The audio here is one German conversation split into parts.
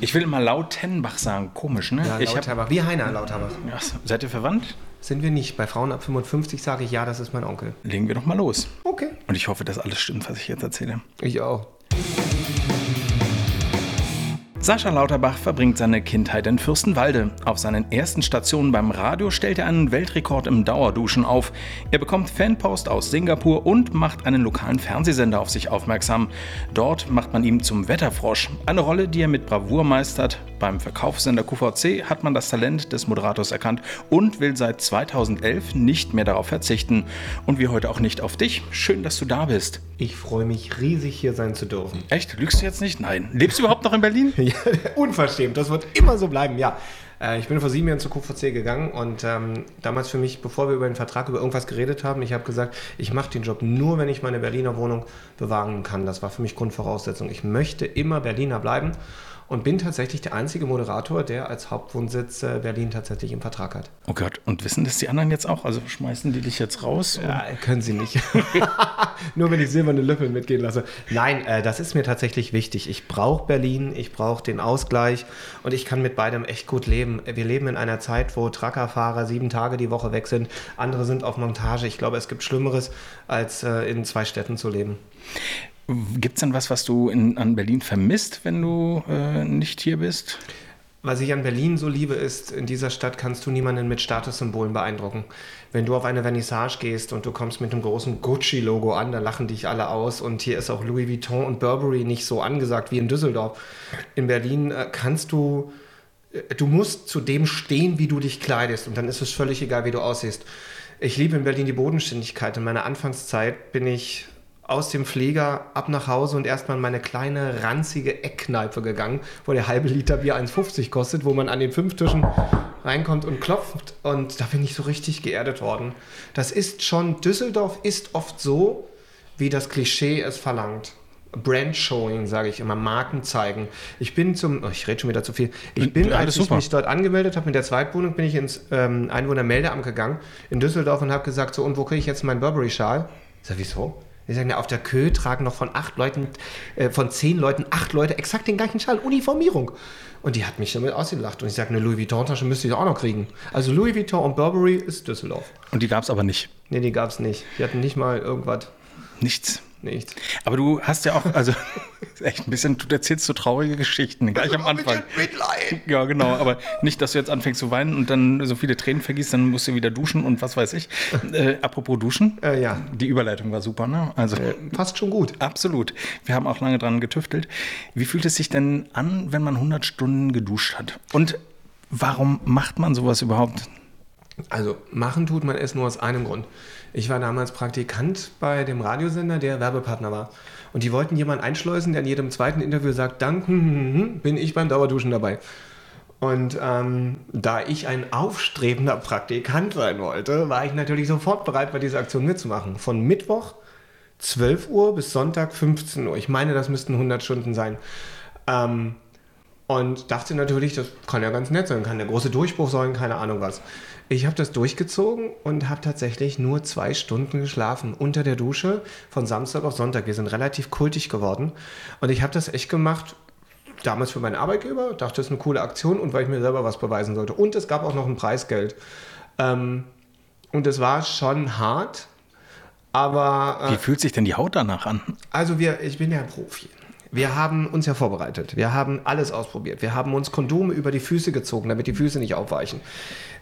Ich will immer Lautenbach sagen. Komisch, ne? Ja, ich hab, Lauterbach. Wie Heiner Lauterbach. ja, seid ihr verwandt? Sind wir nicht. Bei Frauen ab 55 sage ich ja, das ist mein Onkel. Legen wir doch mal los. Okay. Und ich hoffe, dass alles stimmt, was ich jetzt erzähle. Ich auch. Sascha Lauterbach verbringt seine Kindheit in Fürstenwalde. Auf seinen ersten Stationen beim Radio stellt er einen Weltrekord im Dauerduschen auf. Er bekommt Fanpost aus Singapur und macht einen lokalen Fernsehsender auf sich aufmerksam. Dort macht man ihm zum Wetterfrosch. Eine Rolle, die er mit Bravour meistert. Beim Verkaufssender QVC hat man das Talent des Moderators erkannt und will seit 2011 nicht mehr darauf verzichten. Und wir heute auch nicht auf dich. Schön, dass du da bist. Ich freue mich riesig, hier sein zu dürfen. Echt? Lügst du jetzt nicht? Nein. Lebst du überhaupt noch in Berlin? Ja, unverschämt, das wird immer so bleiben, ja. Äh, Ich bin vor sieben Jahren zu QVC gegangen und ähm, damals für mich, bevor wir über den Vertrag, über irgendwas geredet haben, ich habe gesagt, ich mache den Job nur, wenn ich meine Berliner Wohnung bewahren kann. Das war für mich Grundvoraussetzung. Ich möchte immer Berliner bleiben und bin tatsächlich der einzige Moderator, der als Hauptwohnsitz äh, Berlin tatsächlich im Vertrag hat. Oh Gott, und wissen das die anderen jetzt auch? Also schmeißen die dich jetzt raus? Ja, können sie nicht. Nur wenn ich silberne Löffel mitgehen lasse. Nein, äh, das ist mir tatsächlich wichtig. Ich brauche Berlin, ich brauche den Ausgleich und ich kann mit beidem echt gut leben. Wir leben in einer Zeit, wo Truckerfahrer sieben Tage die Woche weg sind. Andere sind auf Montage. Ich glaube, es gibt Schlimmeres, als äh, in zwei Städten zu leben. Gibt es denn was, was du in, an Berlin vermisst, wenn du äh, nicht hier bist? Was ich an Berlin so liebe, ist, in dieser Stadt kannst du niemanden mit Statussymbolen beeindrucken. Wenn du auf eine Vernissage gehst und du kommst mit einem großen Gucci-Logo an, da lachen dich alle aus. Und hier ist auch Louis Vuitton und Burberry nicht so angesagt wie in Düsseldorf. In Berlin äh, kannst du, äh, du musst zu dem stehen, wie du dich kleidest. Und dann ist es völlig egal, wie du aussiehst. Ich liebe in Berlin die Bodenständigkeit. In meiner Anfangszeit bin ich aus dem Pfleger ab nach Hause und erstmal in meine kleine, ranzige Eckkneipe gegangen, wo der halbe Liter Bier 1,50 kostet, wo man an den fünf Tischen reinkommt und klopft. Und da bin ich so richtig geerdet worden. Das ist schon, Düsseldorf ist oft so, wie das Klischee es verlangt. Brand-Showing, sage ich immer, Marken zeigen. Ich bin zum, oh, ich rede schon wieder zu viel. Ich bin, als ich super. mich dort angemeldet habe mit der Zweitwohnung, bin ich ins ähm, Einwohnermeldeamt gegangen in Düsseldorf und habe gesagt, so, und wo kriege ich jetzt meinen Burberry-Schal? Sage, wieso? Die sagen, ja, auf der Kö tragen noch von acht Leuten, äh, von zehn Leuten, acht Leute exakt den gleichen Schal, Uniformierung. Und die hat mich damit ausgelacht. Und ich sage, eine Louis Vuitton-Tasche müsste ich auch noch kriegen. Also Louis Vuitton und Burberry ist Düsseldorf. Und die gab es aber nicht. Nee, die gab es nicht. Die hatten nicht mal irgendwas. Nichts. Nichts. Aber du hast ja auch, also echt ein bisschen, du erzählst so traurige Geschichten, gleich am Anfang. Mitleid. Ja, genau, aber nicht, dass du jetzt anfängst zu weinen und dann so viele Tränen vergießt, dann musst du wieder duschen und was weiß ich. Äh, apropos duschen, Äh, ja, die Überleitung war super, ne? Also äh, passt schon gut. absolut. Wir haben auch lange dran getüftelt. Wie fühlt es sich denn an, wenn man 100 Stunden geduscht hat? Und warum macht man sowas überhaupt? Also machen tut man es nur aus einem Grund. Ich war damals Praktikant bei dem Radiosender, der Werbepartner war. Und die wollten jemanden einschleusen, der in jedem zweiten Interview sagt, dank, hm, hm, hm, bin ich beim Dauerduschen dabei. Und ähm, da ich ein aufstrebender Praktikant sein wollte, war ich natürlich sofort bereit, bei dieser Aktion mitzumachen. Von Mittwoch 12 Uhr bis Sonntag 15 Uhr. Ich meine, das müssten 100 Stunden sein. Ähm, und dachte natürlich, das kann ja ganz nett sein, kann der große Durchbruch sein, keine Ahnung was. Ich habe das durchgezogen und habe tatsächlich nur zwei Stunden geschlafen unter der Dusche von Samstag auf Sonntag. Wir sind relativ kultig geworden und ich habe das echt gemacht. Damals für meinen Arbeitgeber, dachte, das ist eine coole Aktion und weil ich mir selber was beweisen sollte. Und es gab auch noch ein Preisgeld. Ähm, und es war schon hart, aber äh, Wie fühlt sich denn die Haut danach an? also wir, ich bin ja Profi. Wir haben uns ja vorbereitet. Wir haben alles ausprobiert. Wir haben uns Kondome über die Füße gezogen, damit die Füße nicht aufweichen.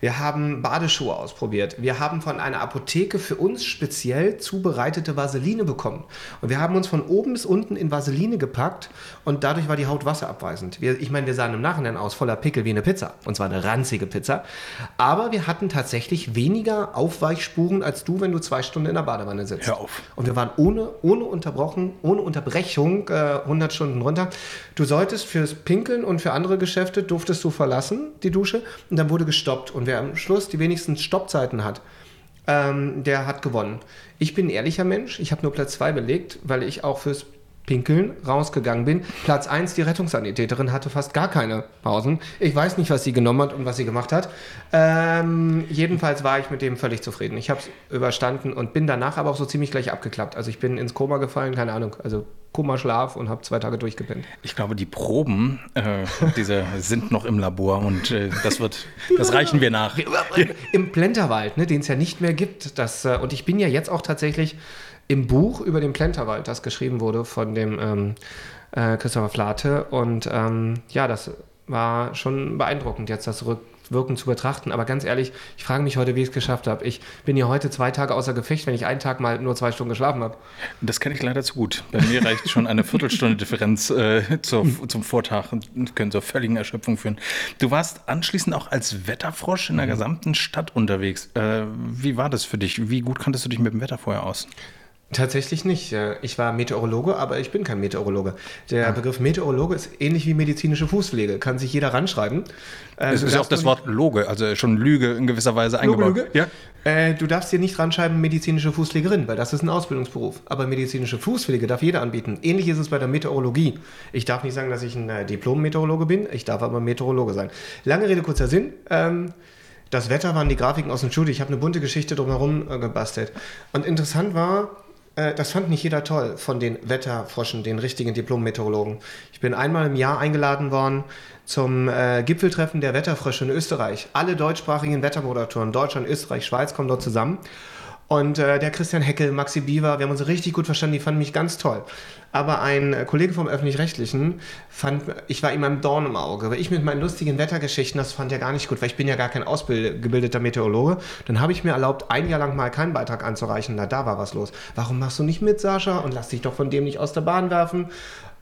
Wir haben Badeschuhe ausprobiert. Wir haben von einer Apotheke für uns speziell zubereitete Vaseline bekommen. Und wir haben uns von oben bis unten in Vaseline gepackt und dadurch war die Haut wasserabweisend. Wir, ich meine, wir sahen im Nachhinein aus voller Pickel wie eine Pizza. Und zwar eine ranzige Pizza. Aber wir hatten tatsächlich weniger Aufweichspuren als du, wenn du zwei Stunden in der Badewanne sitzt. Hör auf. Und wir waren ohne, ohne unterbrochen, ohne Unterbrechung äh, 100 Stunden runter. Du solltest fürs Pinkeln und für andere Geschäfte durftest du verlassen, die Dusche, und dann wurde gestoppt. Und wer am Schluss die wenigsten Stoppzeiten hat, ähm, der hat gewonnen. Ich bin ein ehrlicher Mensch. Ich habe nur Platz 2 belegt, weil ich auch fürs Pinkeln rausgegangen bin. Platz 1, die Rettungssanitäterin, hatte fast gar keine Pausen. Ich weiß nicht, was sie genommen hat und was sie gemacht hat. Ähm, jedenfalls war ich mit dem völlig zufrieden. Ich habe es überstanden und bin danach aber auch so ziemlich gleich abgeklappt. Also ich bin ins Koma gefallen, keine Ahnung. Also Kummerschlaf und habe zwei Tage durchgepennt. Ich glaube, die Proben, äh, diese sind noch im Labor und äh, das wird, das reichen wir nach. Im Plenterwald, ne, den es ja nicht mehr gibt. Das, äh, und ich bin ja jetzt auch tatsächlich im Buch über den Plenterwald, das geschrieben wurde von dem ähm, äh, Christopher Flate. Und ähm, ja, das war schon beeindruckend, jetzt das rückwirkend zu betrachten. Aber ganz ehrlich, ich frage mich heute, wie ich es geschafft habe. Ich bin ja heute zwei Tage außer Gefecht, wenn ich einen Tag mal nur zwei Stunden geschlafen habe. Das kenne ich leider zu gut. Bei mir reicht schon eine Viertelstunde Differenz äh, zur, zum Vortag und können zur völligen Erschöpfung führen. Du warst anschließend auch als Wetterfrosch in der mhm. gesamten Stadt unterwegs. Äh, wie war das für dich? Wie gut kanntest du dich mit dem Wetter vorher aus? Tatsächlich nicht. Ich war Meteorologe, aber ich bin kein Meteorologe. Der Begriff Meteorologe ist ähnlich wie medizinische Fußpflege. Kann sich jeder ranschreiben. Äh, es ist ja auch das Wort Loge, also schon Lüge in gewisser Weise eingebaut. Lüge? Ja. Äh, du darfst dir nicht ranschreiben medizinische Fußpflegerin, weil das ist ein Ausbildungsberuf. Aber medizinische Fußpflege darf jeder anbieten. Ähnlich ist es bei der Meteorologie. Ich darf nicht sagen, dass ich ein äh, Diplom-Meteorologe bin. Ich darf aber Meteorologe sein. Lange Rede, kurzer Sinn. Ähm, das Wetter waren die Grafiken aus dem Studio. Ich habe eine bunte Geschichte drumherum gebastelt. Und interessant war, äh, das fand nicht jeder toll von den Wetterfroschen, den richtigen Diplom-Meteorologen. Ich bin einmal im Jahr eingeladen worden zum äh, Gipfeltreffen der Wetterfrösche in Österreich. Alle deutschsprachigen Wettermoderatoren, Deutschland, Österreich, Schweiz kommen dort zusammen. Und äh, der Christian Heckel, Maxi Biewer, wir haben uns richtig gut verstanden, die fanden mich ganz toll. Aber ein äh, Kollege vom Öffentlich-Rechtlichen fand, ich war ihm ein Dorn im Auge, weil ich mit meinen lustigen Wettergeschichten, das fand er gar nicht gut, weil ich bin ja gar kein ausgebildeter Meteorologe. Dann habe ich mir erlaubt, ein Jahr lang mal keinen Beitrag anzureichen. Na, da war was los. Warum machst du nicht mit, Sascha? Und lass dich doch von dem nicht aus der Bahn werfen.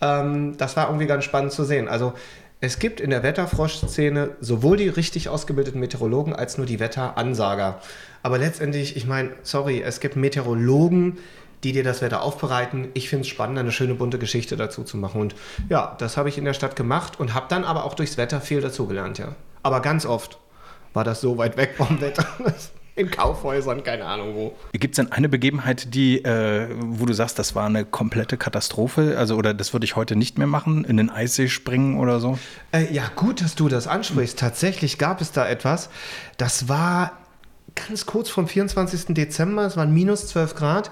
Ähm, das war irgendwie ganz spannend zu sehen. Also es gibt in der Wetterfrosch-Szene sowohl die richtig ausgebildeten Meteorologen als nur die Wetteransager. Aber letztendlich, ich meine, sorry, es gibt Meteorologen, die dir das Wetter aufbereiten. Ich finde es spannend, eine schöne bunte Geschichte dazu zu machen. Und ja, das habe ich in der Stadt gemacht und habe dann aber auch durchs Wetter viel dazugelernt, ja. Aber ganz oft war das so weit weg vom Wetter. in Kaufhäusern, keine Ahnung wo. Gibt es denn eine Begebenheit, die, äh, wo du sagst, das war eine komplette Katastrophe? Also, oder das würde ich heute nicht mehr machen, in den Eissee springen oder so? Äh, ja, gut, dass du das ansprichst. Tatsächlich gab es da etwas. Das war ganz kurz vom 24. Dezember, es waren minus 12 Grad.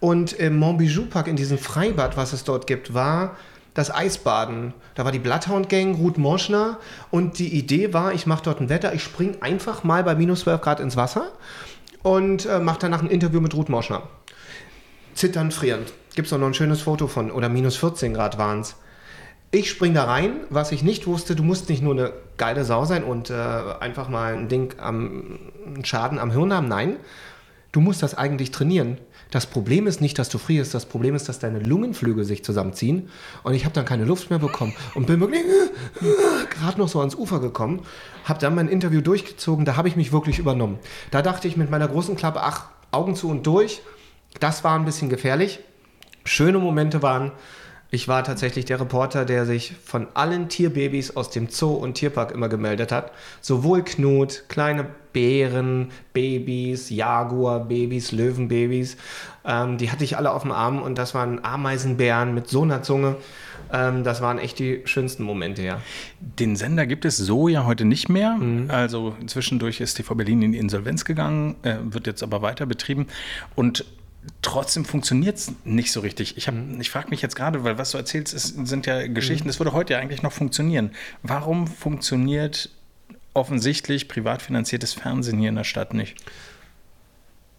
Und im Montbijou Park, in diesem Freibad, was es dort gibt, war das Eisbaden. Da war die Bloodhound Gang, Ruth Morschner. Und die Idee war, ich mache dort ein Wetter, ich springe einfach mal bei minus 12 Grad ins Wasser und äh, mache danach ein Interview mit Ruth Morschner. Zitternd, frierend. Gibt es auch noch ein schönes Foto von, oder minus 14 Grad waren es. Ich spring da rein, was ich nicht wusste, du musst nicht nur eine geile Sau sein und äh, einfach mal ein Ding am Schaden am Hirn haben. Nein, du musst das eigentlich trainieren. Das Problem ist nicht, dass du frierst, das Problem ist, dass deine Lungenflügel sich zusammenziehen und ich habe dann keine Luft mehr bekommen und bin wirklich gerade noch so ans Ufer gekommen, habe dann mein Interview durchgezogen, da habe ich mich wirklich übernommen. Da dachte ich mit meiner großen Klappe, ach, Augen zu und durch, das war ein bisschen gefährlich. Schöne Momente waren, ich war tatsächlich der Reporter, der sich von allen Tierbabys aus dem Zoo und Tierpark immer gemeldet hat. Sowohl Knut, kleine Bären, Babys, Jaguar-Babys, Löwenbabys. Ähm, die hatte ich alle auf dem Arm und das waren Ameisenbären mit so einer Zunge. Ähm, das waren echt die schönsten Momente, ja. Den Sender gibt es so ja heute nicht mehr. Mhm. Also zwischendurch ist TV Berlin in die Insolvenz gegangen, äh, wird jetzt aber weiter betrieben. Und trotzdem funktioniert es nicht so richtig. Ich, ich frage mich jetzt gerade, weil was du erzählst, ist, sind ja Geschichten, mhm. das würde heute ja eigentlich noch funktionieren. Warum funktioniert offensichtlich privat finanziertes Fernsehen hier in der Stadt nicht?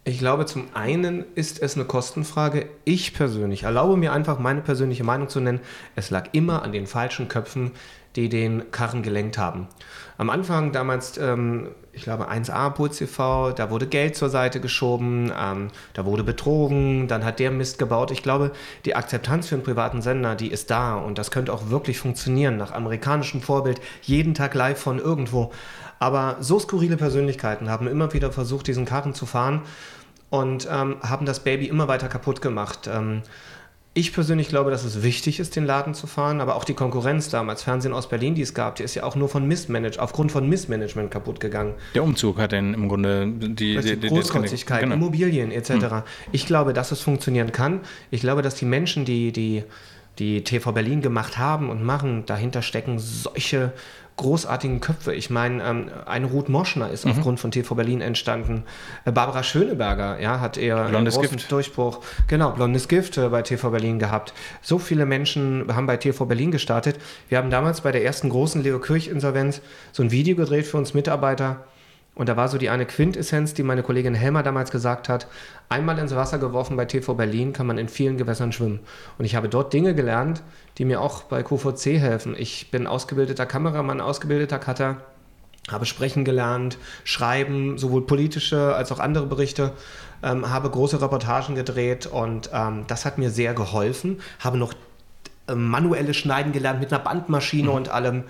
Ich glaube, zum einen ist es eine Kostenfrage. Ich persönlich erlaube mir einfach meine persönliche Meinung zu nennen. Es lag immer an den falschen Köpfen, die den Karren gelenkt haben. Am Anfang damals, ähm, ich glaube 1A Puls TV, da wurde Geld zur Seite geschoben, ähm, da wurde betrogen, dann hat der Mist gebaut. Ich glaube, die Akzeptanz für einen privaten Sender, die ist da und das könnte auch wirklich funktionieren, nach amerikanischem Vorbild, jeden Tag live von irgendwo. Aber so skurrile Persönlichkeiten haben immer wieder versucht, diesen Karren zu fahren und ähm, haben das Baby immer weiter kaputt gemacht. Ähm, ich persönlich glaube, dass es wichtig ist, den Laden zu fahren, aber auch die Konkurrenz damals, Fernsehen aus Berlin, die es gab, die ist ja auch nur von Missmanagement, aufgrund von Missmanagement kaputt gegangen. Der Umzug hat dann im Grunde die, die, die Großkotzigkeit, genau. Immobilien etc. Hm. Ich glaube, dass es funktionieren kann. Ich glaube, dass die Menschen, die, die die TV Berlin gemacht haben und machen, dahinter stecken solche großartigen Köpfe. Ich meine, ähm, ein Ruth Moschner ist mhm. aufgrund von TV Berlin entstanden. Äh, Barbara Schöneberger ja, hat eher Blondes einen großen Gift. Durchbruch. Genau, Blondes Gift äh, bei TV Berlin gehabt. So viele Menschen haben bei TV Berlin gestartet. Wir haben damals bei der ersten großen Leo Kirch-Insolvenz so ein Video gedreht für uns Mitarbeiter und da war so die eine Quintessenz, die meine Kollegin Helmer damals gesagt hat, einmal ins Wasser geworfen bei TV Berlin kann man in vielen Gewässern schwimmen. Und ich habe dort Dinge gelernt, die mir auch bei QVC helfen. Ich bin ausgebildeter Kameramann, ausgebildeter Cutter, habe sprechen gelernt, schreiben, sowohl politische als auch andere Berichte, ähm, habe große Reportagen gedreht und ähm, das hat mir sehr geholfen. Habe noch äh, manuelle Schneiden gelernt mit einer Bandmaschine mhm. und allem.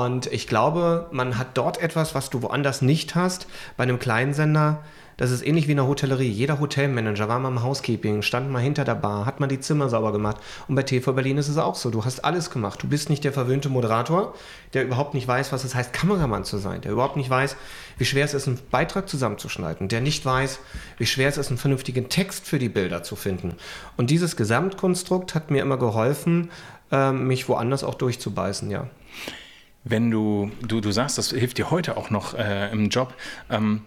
Und ich glaube, man hat dort etwas, was du woanders nicht hast. Bei einem Kleinsender, das ist ähnlich wie in der Hotellerie. Jeder Hotelmanager war mal im Housekeeping, stand mal hinter der Bar, hat mal die Zimmer sauber gemacht. Und bei TV Berlin ist es auch so. Du hast alles gemacht. Du bist nicht der verwöhnte Moderator, der überhaupt nicht weiß, was es heißt, Kameramann zu sein, der überhaupt nicht weiß, wie schwer es ist, einen Beitrag zusammenzuschneiden, der nicht weiß, wie schwer es ist, einen vernünftigen Text für die Bilder zu finden. Und dieses Gesamtkonstrukt hat mir immer geholfen, ähm, mich woanders auch durchzubeißen, ja. Wenn du, du, du sagst, das hilft dir heute auch noch äh, im Job, ähm,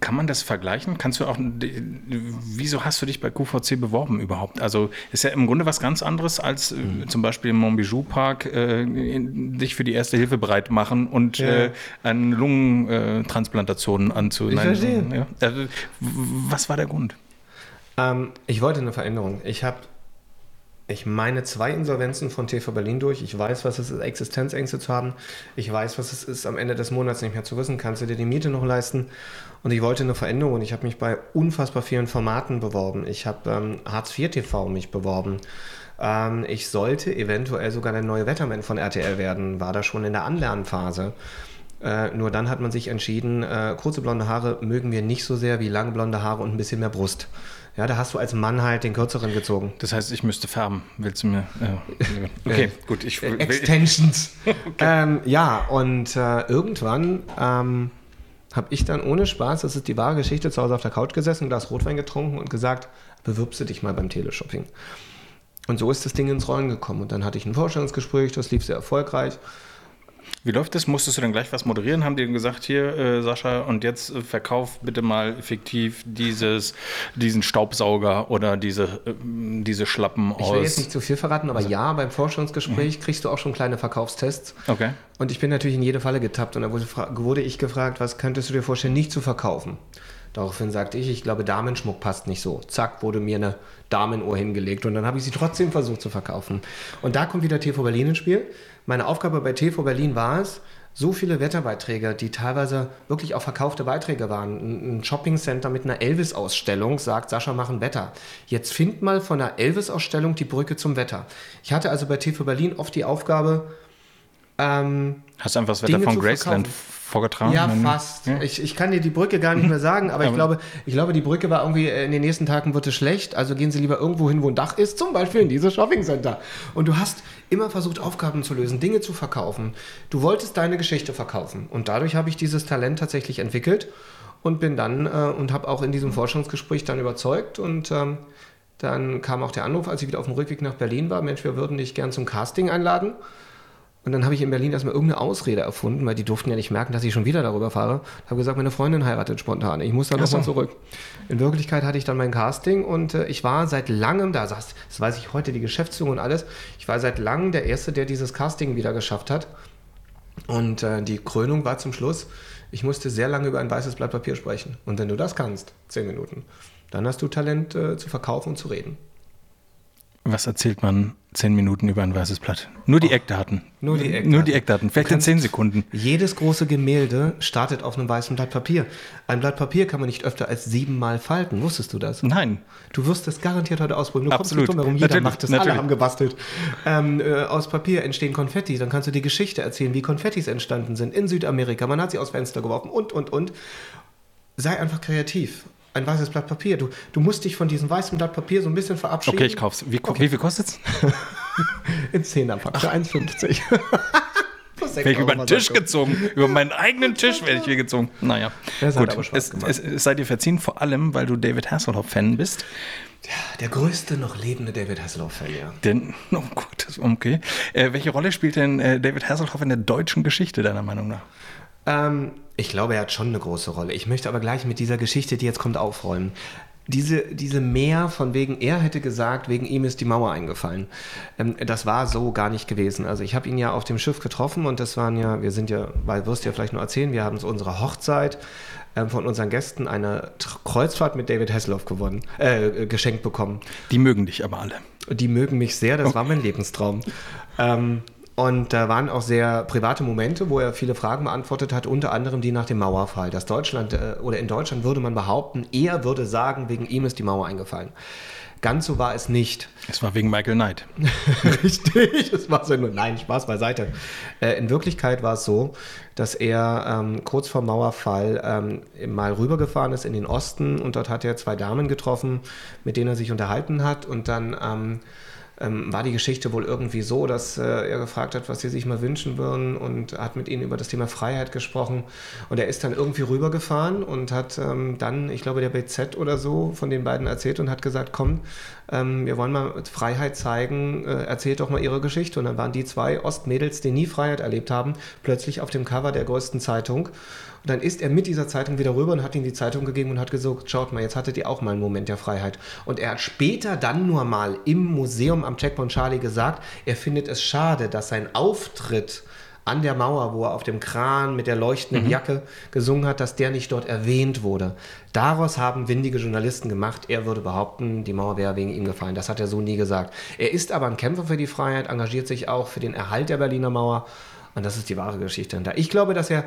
kann man das vergleichen? Kannst du auch, wieso hast du dich bei QVC beworben überhaupt? Also ist ja im Grunde was ganz anderes als äh, mhm. zum Beispiel im Montbijou Park äh, dich für die erste Hilfe bereit machen und ja. äh, eine Lungentransplantation anzunehmen. Ich verstehe. Ja. Äh, was war der Grund? Ähm, ich wollte eine Veränderung. Ich habe ich meine zwei Insolvenzen von TV Berlin durch. Ich weiß, was es ist, Existenzängste zu haben. Ich weiß, was es ist, am Ende des Monats nicht mehr zu wissen, kannst du dir die Miete noch leisten? Und ich wollte eine Veränderung und ich habe mich bei unfassbar vielen Formaten beworben. Ich habe ähm, Hartz IV TV mich beworben. Ähm, ich sollte eventuell sogar der neue Wetterman von RTL werden, war da schon in der Anlernphase. Äh, nur dann hat man sich entschieden, äh, kurze blonde Haare mögen wir nicht so sehr wie lange blonde Haare und ein bisschen mehr Brust. Ja, da hast du als Mann halt den kürzeren gezogen. Das heißt, ich müsste färben. Willst du mir? Äh, okay, gut. Ich will, Extensions. okay. ähm, ja, und äh, irgendwann ähm, habe ich dann ohne Spaß, das ist die wahre Geschichte, zu Hause auf der Couch gesessen, ein Glas Rotwein getrunken und gesagt, bewirbst du dich mal beim Teleshopping. Und so ist das Ding ins Rollen gekommen. Und dann hatte ich ein Vorstellungsgespräch, das lief sehr erfolgreich. Wie läuft das? Musstest du dann gleich was moderieren? Haben die gesagt, hier, äh, Sascha, und jetzt äh, verkauf bitte mal fiktiv dieses, diesen Staubsauger oder diese, äh, diese Schlappen aus. Ich will jetzt nicht zu viel verraten, aber also. ja, beim Forschungsgespräch mhm. kriegst du auch schon kleine Verkaufstests. Okay. Und ich bin natürlich in jede Falle getappt und da wurde, wurde ich gefragt, was könntest du dir vorstellen, nicht zu verkaufen? Daraufhin sagte ich, ich glaube, Damenschmuck passt nicht so. Zack, wurde mir eine Damenuhr hingelegt und dann habe ich sie trotzdem versucht zu verkaufen. Und da kommt wieder TV Berlin ins Spiel. Meine Aufgabe bei TV Berlin war es, so viele Wetterbeiträge, die teilweise wirklich auch verkaufte Beiträge waren. Ein Shoppingcenter mit einer Elvis-Ausstellung sagt, Sascha, machen Wetter. Jetzt find mal von der Elvis-Ausstellung die Brücke zum Wetter. Ich hatte also bei TV Berlin oft die Aufgabe, ähm, Hast du einfach das Wetter Dinge von Graceland vorgetragen? Ja, fast. Ja. Ich, ich kann dir die Brücke gar nicht mehr sagen, aber ich glaube, ich glaube, die Brücke war irgendwie, äh, in den nächsten Tagen wird es schlecht, also gehen Sie lieber irgendwo hin, wo ein Dach ist, zum Beispiel in dieses Shoppingcenter. Und du hast immer versucht, Aufgaben zu lösen, Dinge zu verkaufen. Du wolltest deine Geschichte verkaufen. Und dadurch habe ich dieses Talent tatsächlich entwickelt und bin dann äh, und habe auch in diesem Forschungsgespräch dann überzeugt und ähm, dann kam auch der Anruf, als ich wieder auf dem Rückweg nach Berlin war, Mensch, wir würden dich gern zum Casting einladen. Und dann habe ich in Berlin erstmal irgendeine Ausrede erfunden, weil die durften ja nicht merken, dass ich schon wieder darüber fahre. Ich habe gesagt, meine Freundin heiratet spontan. Ich muss da nochmal so. zurück. In Wirklichkeit hatte ich dann mein Casting und äh, ich war seit langem da. Das weiß ich heute, die Geschäftsführung und alles. Ich war seit langem der Erste, der dieses Casting wieder geschafft hat. Und äh, die Krönung war zum Schluss, ich musste sehr lange über ein weißes Blatt Papier sprechen. Und wenn du das kannst, zehn Minuten, dann hast du Talent äh, zu verkaufen und zu reden. Was erzählt man zehn Minuten über ein weißes Blatt? Nur die oh, Eckdaten. Nur die Eckdaten. Nur die Eckdaten. Vielleicht in zehn Sekunden. Jedes große Gemälde startet auf einem weißen Blatt Papier. Ein Blatt Papier kann man nicht öfter als siebenmal falten. Wusstest du das? Nein. Du wirst das garantiert heute ausprobieren. Du Absolut. kommst nicht drum Jeder natürlich, macht das. Natürlich. Alle haben gebastelt. Ähm, äh, aus Papier entstehen Konfetti. Dann kannst du die Geschichte erzählen, wie Konfettis entstanden sind in Südamerika. Man hat sie aus Fenster geworfen und, und, und. Sei einfach kreativ ein weißes Blatt Papier. Du, du musst dich von diesem weißen Blatt Papier so ein bisschen verabschieden. Okay, ich kauf's. Wie, okay. wie viel kostet's? In 10er Pack für 1,50. Werde ich über den Tisch gezogen. Über meinen eigenen Tisch werde ich hier gezogen. Naja, Das gut. Es, es, es sei dir verziehen, vor allem, weil du David Hasselhoff-Fan bist. Ja, der größte noch lebende David Hasselhoff-Fan, ja. Denn, oh Gott, okay. Äh, welche Rolle spielt denn äh, David Hasselhoff in der deutschen Geschichte, deiner Meinung nach? Ähm, ich glaube, er hat schon eine große Rolle. Ich möchte aber gleich mit dieser Geschichte, die jetzt kommt, aufräumen. Diese, diese Mehr von wegen, er hätte gesagt, wegen ihm ist die Mauer eingefallen. Ähm, das war so gar nicht gewesen. Also ich habe ihn ja auf dem Schiff getroffen und das waren ja, wir sind ja, weil wirst du ja vielleicht nur erzählen, wir haben zu unserer Hochzeit ähm, von unseren Gästen eine Kreuzfahrt mit David Hasselhoff gewonnen, äh, geschenkt bekommen. Die mögen dich aber alle. Die mögen mich sehr, das war mein Lebenstraum. Ähm, und da waren auch sehr private Momente, wo er viele Fragen beantwortet hat, unter anderem die nach dem Mauerfall. Dass Deutschland äh, oder in Deutschland würde man behaupten, er würde sagen, wegen ihm ist die Mauer eingefallen. Ganz so war es nicht. Es war wegen Michael Knight. Richtig, es war so nur, nein, Spaß beiseite. Äh, in Wirklichkeit war es so, dass er ähm, kurz vor Mauerfall ähm, mal rübergefahren ist in den Osten und dort hat er zwei Damen getroffen, mit denen er sich unterhalten hat und dann ähm, ähm, war die Geschichte wohl irgendwie so, dass äh, er gefragt hat, was sie sich mal wünschen würden und hat mit ihnen über das Thema Freiheit gesprochen. Und er ist dann irgendwie rübergefahren und hat ähm, dann, ich glaube, der BZ oder so von den beiden erzählt und hat gesagt, komm, ähm, wir wollen mal Freiheit zeigen, äh, erzählt doch mal ihre Geschichte. Und dann waren die zwei Ostmädels, die nie Freiheit erlebt haben, plötzlich auf dem Cover der größten Zeitung. Dann ist er mit dieser Zeitung wieder rüber und hat ihnen die Zeitung gegeben und hat gesagt, schaut mal, jetzt hattet ihr auch mal einen Moment der Freiheit. Und er hat später dann nur mal im Museum am Checkpoint Charlie gesagt, er findet es schade, dass sein Auftritt an der Mauer, wo er auf dem Kran mit der leuchtenden Jacke gesungen hat, dass der nicht dort erwähnt wurde. Daraus haben windige Journalisten gemacht, er würde behaupten, die Mauer wäre wegen ihm gefallen. Das hat er so nie gesagt. Er ist aber ein Kämpfer für die Freiheit, engagiert sich auch für den Erhalt der Berliner Mauer. Und das ist die wahre Geschichte. Ich glaube, dass er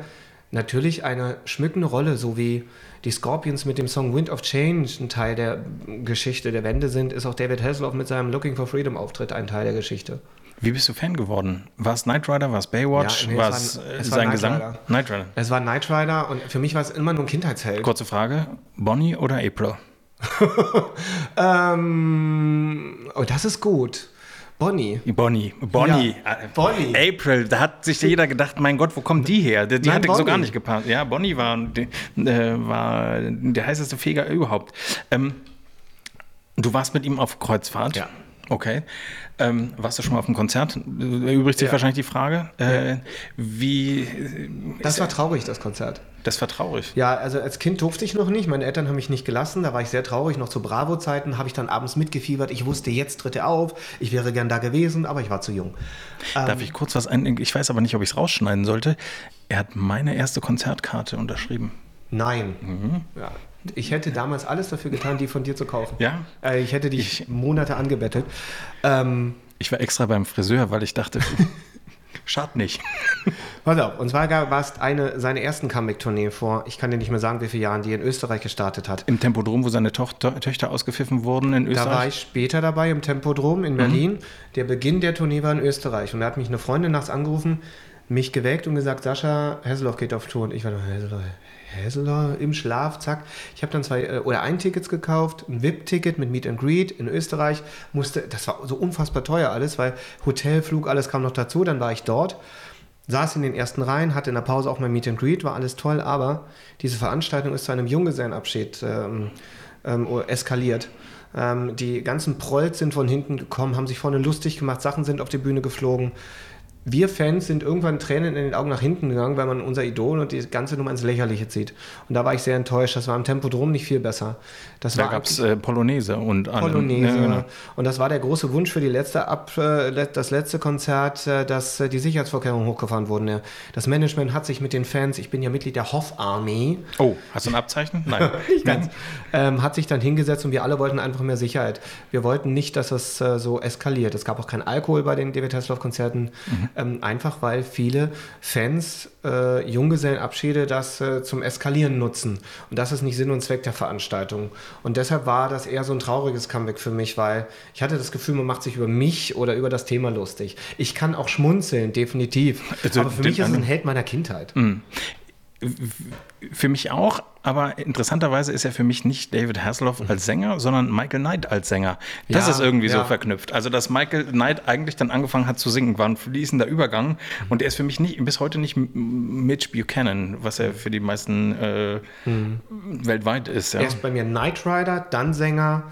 natürlich eine schmückende Rolle, so wie die Scorpions mit dem Song Wind of Change ein Teil der Geschichte der Wende sind, ist auch David Hasselhoff mit seinem Looking for Freedom Auftritt ein Teil der Geschichte. Wie bist du Fan geworden? War es Knight Rider, war es Baywatch, Ja, nee, es war war- es äh, es war sein Knight Gesang? Rider. Knight Rider. Es war Knight Rider und für mich war es immer nur ein Kindheitsheld. Kurze Frage, Bonnie oder April? Ähm, oh, das ist gut. Bonnie. Bonnie, Bonnie. Ja, Äh, Bonnie. April, da hat sich jeder gedacht, mein Gott, wo kommt die her? Die, die Nein, hatte so Bonnie. gar nicht gepasst. Ja, Bonnie war, die, äh, war der heißeste Feger überhaupt. Ähm, du warst mit ihm auf Kreuzfahrt? Ja. Okay. Ähm, warst du schon mal auf einem Konzert? Übrigt sich Ja. wahrscheinlich die Frage. Äh, Wie. Das war traurig, das Konzert. Das war traurig. Ja, also als Kind durfte ich noch nicht. Meine Eltern haben mich nicht gelassen. Da war ich sehr traurig. Noch zu Bravo-Zeiten habe ich dann abends mitgefiebert. Ich wusste, jetzt tritt er auf. Ich wäre gern da gewesen, aber ich war zu jung. Darf ich kurz was ein? Ich weiß aber nicht, ob ich es rausschneiden sollte. Er hat meine erste Konzertkarte unterschrieben. Nein. Ja. Ich hätte damals alles dafür getan, die von dir zu kaufen. Ja? Äh, ich hätte dich Monate angebettelt. Ähm, Ich war extra beim Friseur, weil ich dachte, schad nicht. pass auf, und zwar war es eine, seine ersten Comeback-Tournee vor, ich kann dir nicht mehr sagen, wie viele Jahren, die in Österreich gestartet hat. Im Tempodrom, wo seine Tochter, Töchter ausgepfiffen wurden in Da Österreich. war ich später dabei im Tempodrom in Berlin. Der Beginn der Tournee war in Österreich. Und da hat mich eine Freundin nachts angerufen, mich geweckt und gesagt, Sascha, Hasselhoff geht auf Tour. Und ich war nur, Hasselhoff, Hasselhoff im Schlaf, zack. Ich habe dann zwei äh, oder ein Tickets gekauft, ein VIP-Ticket mit Meet and Greet in Österreich. Musste, das war so unfassbar teuer alles, weil Hotel, Flug, alles kam noch dazu. Dann war ich dort saß in den ersten Reihen, hatte in der Pause auch mein Meet and Greet, war alles toll, aber diese Veranstaltung ist zu einem Junggesellenabschied ähm, ähm, eskaliert. Ähm, die ganzen Prolls sind von hinten gekommen, haben sich vorne lustig gemacht, Sachen sind auf die Bühne geflogen. Wir Fans sind irgendwann Tränen in den Augen nach hinten gegangen, weil man unser Idol und die ganze Nummer ins Lächerliche zieht. Und da war ich sehr enttäuscht. Das war im Tempodrom nicht viel besser. Das Da gab es äh, Polonaise und allem. Polonaise. Ja, genau. Und das war der große Wunsch für die letzte Ab, äh, das letzte Konzert, äh, dass äh, die Sicherheitsvorkehrungen hochgefahren wurden. Ja. Das Management hat sich mit den Fans, ich bin ja Mitglied der Hoff Army, Oh, hast du ein Abzeichen? Nein. nicht ganz, ähm, hat sich dann hingesetzt und wir alle wollten einfach mehr Sicherheit. Wir wollten nicht, dass es äh, so eskaliert. Es gab auch keinen Alkohol bei den David Hasselhoff-Konzerten, ähm, einfach weil viele Fans äh, Junggesellenabschiede das zum Eskalieren nutzen. Und das ist nicht Sinn und Zweck der Veranstaltung. Und deshalb war das eher so ein trauriges Comeback für mich, weil ich hatte das Gefühl, man macht sich über mich oder über das Thema lustig. Ich kann auch schmunzeln, definitiv. Also Aber für mich ist es ein Held meiner Kindheit. Für mich auch, aber interessanterweise ist er für mich nicht David Hasselhoff als Sänger, sondern Michael Knight als Sänger. Das Ja, ist irgendwie so ja. verknüpft. Also, dass Michael Knight eigentlich dann angefangen hat zu singen, war ein fließender Übergang. Und er ist für mich nicht, bis heute nicht Mitch Buchanan, was er für die meisten äh, weltweit ist. Ja. Erst bei mir Knight Rider, dann Sänger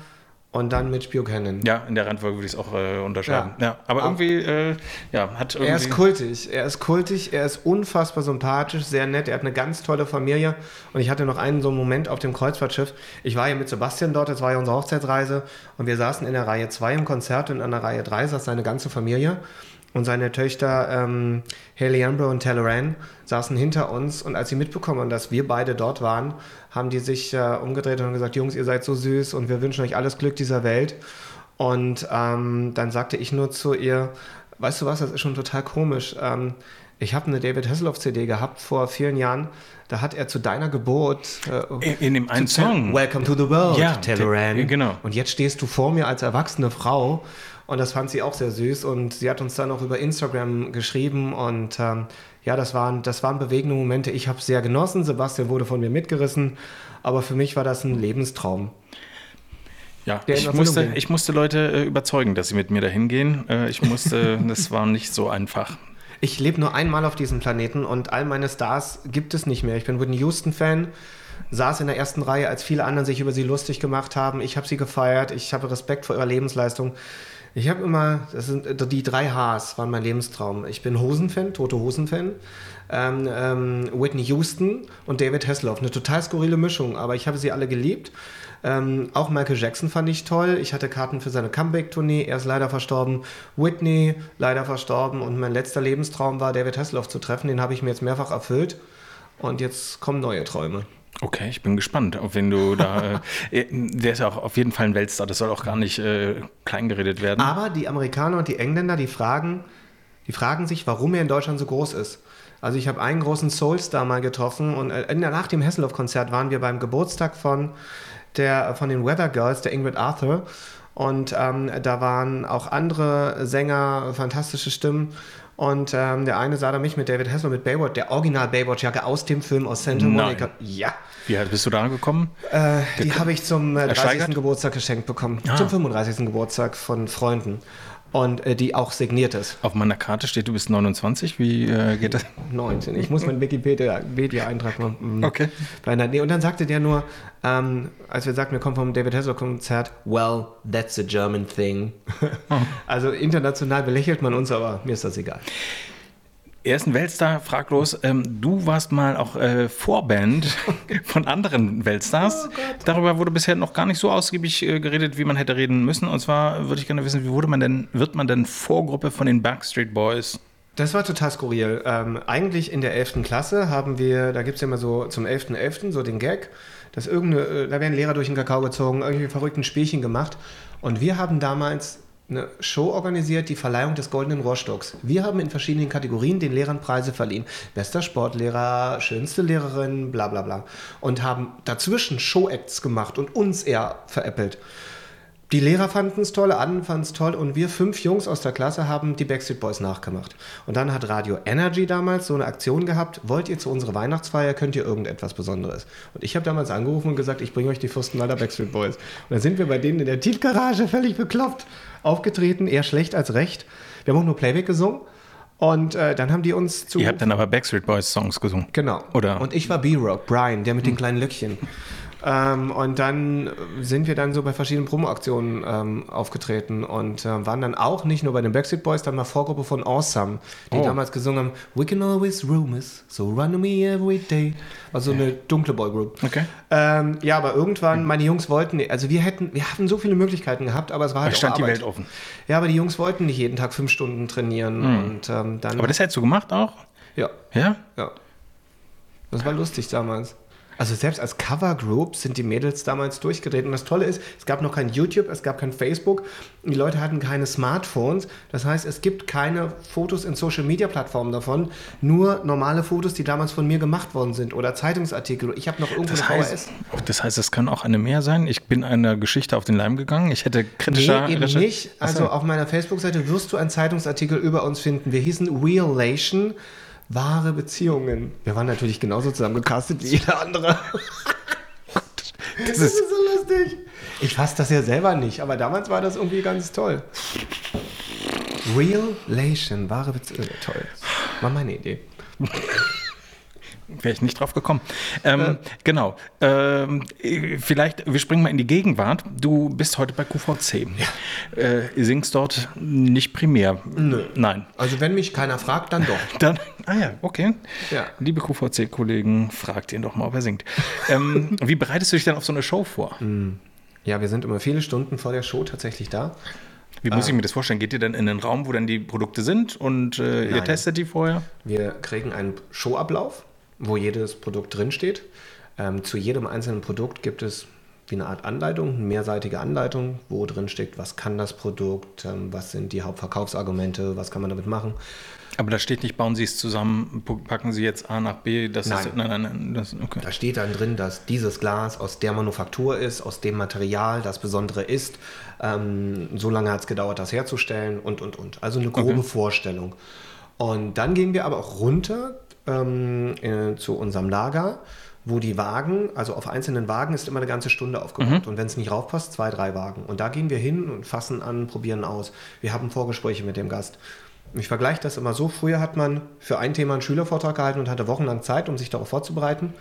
und dann Mitch Buchanan. ja, in der Reihenfolge würde ich es auch äh, unterscheiden. Ja. Ja. aber irgendwie, äh, ja, hat irgendwie. Er ist kultig, er ist kultig, er ist unfassbar sympathisch, sehr nett, er hat eine ganz tolle Familie und ich hatte noch einen so einen Moment auf dem Kreuzfahrtschiff. Ich war ja mit Sebastian dort, das war ja unsere Hochzeitsreise und wir saßen in der Reihe 2 im Konzert und in der Reihe 3 saß seine ganze Familie und seine Töchter ähm, Haley Amber und Talleyrand saßen hinter uns und als sie mitbekommen dass wir beide dort waren, haben die sich äh, umgedreht und gesagt, Jungs, ihr seid so süß und wir wünschen euch alles Glück dieser Welt. Und ähm, dann sagte ich nur zu ihr, weißt du was, das ist schon total komisch. Ähm, ich habe eine David Hasselhoff CD gehabt vor vielen Jahren. Da hat er zu deiner Geburt äh, in, in dem einen Song. Welcome to the World, Ja, Talleyrand. der- genau. Und jetzt stehst du vor mir als erwachsene Frau. Und das fand sie auch sehr süß. Und sie hat uns dann auch über Instagram geschrieben. Und ähm, ja, das waren, das waren bewegende Momente. Ich habe es sehr genossen. Sebastian wurde von mir mitgerissen. Aber für mich war das ein Lebenstraum. Ja, ich musste, ich musste Leute äh, überzeugen, dass sie mit mir dahin gehen. Äh, ich musste, das war nicht so einfach. Ich lebe nur einmal auf diesem Planeten und all meine Stars gibt es nicht mehr. Ich bin Whitney Houston-Fan, saß in der ersten Reihe, als viele anderen sich über sie lustig gemacht haben. Ich habe sie gefeiert, ich habe Respekt vor ihrer Lebensleistung. Ich habe immer, das sind äh, die drei Hs waren mein Lebenstraum. Ich bin Hosen-Fan, tote Hosen-Fan, ähm, ähm, Whitney Houston und David Hasselhoff. Eine total skurrile Mischung, aber ich habe sie alle geliebt. Ähm, auch Michael Jackson fand ich toll. Ich hatte Karten für seine Comeback-Tournee. Er ist leider verstorben. Whitney leider verstorben. Und mein letzter Lebenstraum war, David Hasselhoff zu treffen. Den habe ich mir jetzt mehrfach erfüllt. Und jetzt kommen neue Träume. Okay, ich bin gespannt, ob wenn du da. Äh, der ist ja auch auf jeden Fall ein Weltstar, das soll auch gar nicht äh, kleingeredet werden. Aber die Amerikaner und die Engländer, die fragen, die fragen sich, warum er in Deutschland so groß ist. Also ich habe einen großen Soulstar mal getroffen und äh, nach dem Hasselhoff-Konzert waren wir beim Geburtstag von, der, von den Weather Girls, der Ingrid Arthur. Und ähm, da waren auch andere Sänger, fantastische Stimmen. Und ähm, der eine sah da mich mit David Hasselhoff, mit Baywatch, der Original Baywatch-Jacke aus dem Film aus Santa Nein. Monica. Ja, Wie alt bist du da gekommen? äh, die habe ich zum äh, 30. Ersteigert? Geburtstag geschenkt bekommen. Ah. Zum 35. Geburtstag von Freunden. Und äh, die auch signiert ist. Auf meiner Karte steht, du bist 29. Wie äh, geht das? 19. Ich muss meinen Wikipedia-Eintrag mal. mm, Okay. und dann sagte der nur, ähm, als wir sagten, wir kommen vom David Hasselhoff-Konzert, well, that's a German thing. Oh. Also international belächelt man uns, aber mir ist das egal. Er ist ein Weltstar, fraglos. Ähm, du warst mal auch äh, Vorband von anderen Weltstars. Darüber wurde bisher noch gar nicht so ausgiebig äh, geredet, wie man hätte reden müssen. Und zwar würde ich gerne wissen, wie wurde man denn, wird man denn Vorgruppe von den Backstreet Boys? Das war total skurril. Ähm, eigentlich in der 11. Klasse haben wir, da gibt es ja immer so zum 11.11. so den Gag, dass irgendeine, äh, da werden Lehrer durch den Kakao gezogen, irgendwie verrückten Spielchen gemacht. Und wir haben damals eine Show organisiert, die Verleihung des Goldenen Rohrstocks. Wir haben in verschiedenen Kategorien den Lehrern Preise verliehen. Bester Sportlehrer, schönste Lehrerin, bla bla bla. Und haben dazwischen Show-Acts gemacht und uns eher veräppelt. Die Lehrer fanden es toll, Annen fanden es toll und wir fünf Jungs aus der Klasse haben die Backstreet Boys nachgemacht. Und dann hat Radio Energy damals so eine Aktion gehabt, wollt ihr zu unserer Weihnachtsfeier, könnt ihr irgendetwas Besonderes? Und ich habe damals angerufen und gesagt, ich bringe euch die Fürstenwalder Backstreet Boys. Und dann sind wir bei denen in der Tiefgarage völlig bekloppt aufgetreten, eher schlecht als recht. Wir haben auch nur Playback gesungen und äh, dann haben die uns zu... Ihr habt dann aber Backstreet Boys Songs gesungen. Genau. Oder- Und ich war B-Rock, Brian, der mit den kleinen Löckchen. Ähm, und dann sind wir dann so bei verschiedenen Promo-Aktionen ähm, aufgetreten und äh, waren dann auch nicht nur bei den Backstreet Boys, dann mal Vorgruppe von Awesome, die Oh. damals gesungen haben, We can always rumors, so run to me every day. Also eine dunkle Boygroup. Okay. Ähm, ja, aber irgendwann, meine Jungs wollten, also wir hätten, wir hatten so viele Möglichkeiten gehabt, aber es war halt Da stand die. Welt offen. Ja, aber die Jungs wollten nicht jeden Tag fünf Stunden trainieren und ähm, dann, Aber das hättest du gemacht auch? ja, Ja? ja. Das war lustig damals. Also selbst als Covergroup sind die Mädels damals durchgedreht. Und das Tolle ist, es gab noch kein YouTube, es gab kein Facebook. Die Leute hatten keine Smartphones. Das heißt, es gibt keine Fotos in Social-Media-Plattformen davon. Nur normale Fotos, die damals von mir gemacht worden sind. Oder Zeitungsartikel. Ich habe noch irgendwo Das heißt, das heißt, es kann auch eine mehr sein. Ich bin einer Geschichte auf den Leim gegangen. Ich hätte kritischer. Nee, eben recher- nicht. Also auf meiner Facebook-Seite wirst du einen Zeitungsartikel über uns finden. Wir hießen Relation. Wahre Beziehungen. Wir waren natürlich genauso zusammengecastet wie jeder andere. das, ist so lustig. Ich fasse das ja selber nicht, aber damals war das irgendwie ganz toll. Relation, wahre Beziehungen. Toll. War meine Idee. Wäre ich nicht drauf gekommen. Ähm, äh. Genau. Ähm, vielleicht, wir springen mal in die Gegenwart. Du bist heute bei QVC. Ja. Äh, singst dort nicht primär. Nö. Nein. Also wenn mich keiner fragt, dann doch. Dann, ah ja, okay. Ja. Liebe QVC-Kollegen, fragt ihn doch mal, ob er singt. ähm, wie bereitest du dich denn auf so eine Show vor? Hm. Ja, wir sind immer viele Stunden vor der Show tatsächlich da. Wie muss ich mir das vorstellen? Geht ihr dann in den Raum, wo dann die Produkte sind und äh, ihr testet die vorher? Wir kriegen einen Showablauf wo jedes Produkt drinsteht. Ähm, zu jedem einzelnen Produkt gibt es wie eine Art Anleitung, eine mehrseitige Anleitung, wo drin steckt, was kann das Produkt, ähm, was sind die Hauptverkaufsargumente, was kann man damit machen. Aber da steht nicht, bauen Sie es zusammen, packen Sie jetzt A nach B. Das nein. Ist, nein, nein, nein. Das, okay. Da steht dann drin, dass dieses Glas aus der Manufaktur ist, aus dem Material das Besondere ist. Ähm, so lange hat es gedauert, das herzustellen und, und, und. Also eine grobe okay. Vorstellung. Und dann gehen wir aber auch runter ähm, äh, zu unserem Lager, wo die Wagen, also auf einzelnen Wagen ist immer eine ganze Stunde aufgebaut. Mhm. Und wenn es nicht raufpasst, zwei, drei Wagen. Und da gehen wir hin und fassen an, probieren aus. Wir haben Vorgespräche mit dem Gast. Ich vergleiche das immer so. Früher hat man für ein Thema einen Schülervortrag gehalten und hatte wochenlang Zeit, um sich darauf vorzubereiten.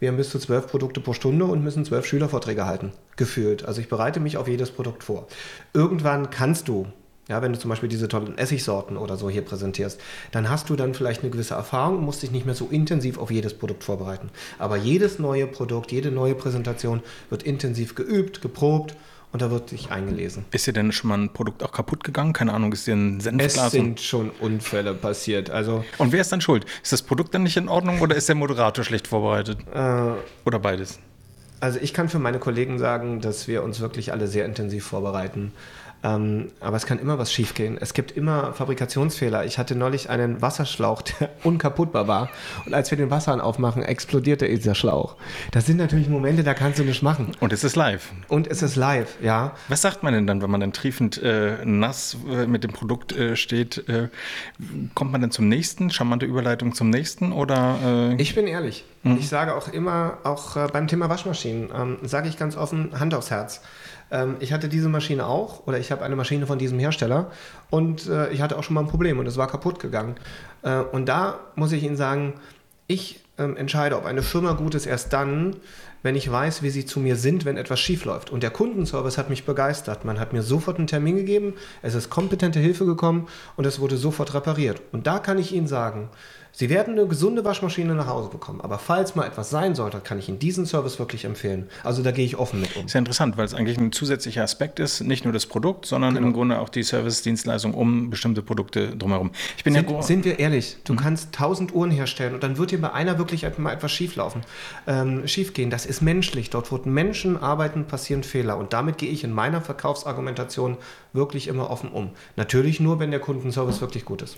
Wir haben bis zu zwölf Produkte pro Stunde und müssen zwölf Schülervorträge halten, gefühlt. Also ich bereite mich auf jedes Produkt vor. Irgendwann kannst du ja, wenn du zum Beispiel diese tollen Essigsorten oder so hier präsentierst, dann hast du dann vielleicht eine gewisse Erfahrung und musst dich nicht mehr so intensiv auf jedes Produkt vorbereiten. Aber jedes neue Produkt, jede neue Präsentation wird intensiv geübt, geprobt und da wird sich eingelesen. Ist dir denn schon mal ein Produkt auch kaputt gegangen? Keine Ahnung, ist dir ein Senfglas? Es sind schon Unfälle passiert. Also und wer ist dann schuld? Ist das Produkt dann nicht in Ordnung oder ist der Moderator schlecht vorbereitet? Äh, oder beides? Also ich kann für meine Kollegen sagen, dass wir uns wirklich alle sehr intensiv vorbereiten. Ähm, aber es kann immer was schiefgehen. Es gibt immer Fabrikationsfehler. Ich hatte neulich einen Wasserschlauch, der unkaputtbar war. Und als wir den Wasserhahn aufmachen, explodierte dieser Schlauch. Das sind natürlich Momente, da kannst du nicht machen. Und es ist live. Und es ist live, ja. Was sagt man denn dann, wenn man dann triefend äh, nass äh, mit dem Produkt äh, steht? Äh, kommt man dann zum nächsten? Charmante Überleitung zum nächsten? Oder, äh? ich bin ehrlich. Mhm. Ich sage auch immer, auch äh, beim Thema Waschmaschinen, ähm, sage ich ganz offen, Hand aufs Herz. Ähm, ich hatte diese Maschine auch oder ich habe eine Maschine von diesem Hersteller und äh, ich hatte auch schon mal ein Problem und es war kaputt gegangen. Äh, und da muss ich Ihnen sagen, ich ähm, entscheide, ob eine Firma gut ist, erst dann, wenn ich weiß, wie sie zu mir sind, wenn etwas schief läuft. Und der Kundenservice hat mich begeistert. Man hat mir sofort einen Termin gegeben, es ist kompetente Hilfe gekommen und es wurde sofort repariert. Und da kann ich Ihnen sagen, Sie werden eine gesunde Waschmaschine nach Hause bekommen. Aber falls mal etwas sein sollte, kann ich Ihnen diesen Service wirklich empfehlen. Also da gehe ich offen mit um. Ist ja interessant, weil es eigentlich ein zusätzlicher Aspekt ist, nicht nur das Produkt, sondern genau. im Grunde auch die Service-Dienstleistung um bestimmte Produkte drumherum. Ich bin sind, ja sind wir ehrlich, du mhm. kannst tausend Uhren herstellen und dann wird dir bei einer wirklich mal etwas schieflaufen, ähm, schiefgehen. Das ist menschlich. Dort, wo Menschen arbeiten, passieren Fehler. Und damit gehe ich in meiner Verkaufsargumentation wirklich immer offen um. Natürlich nur, wenn der Kundenservice wirklich gut ist.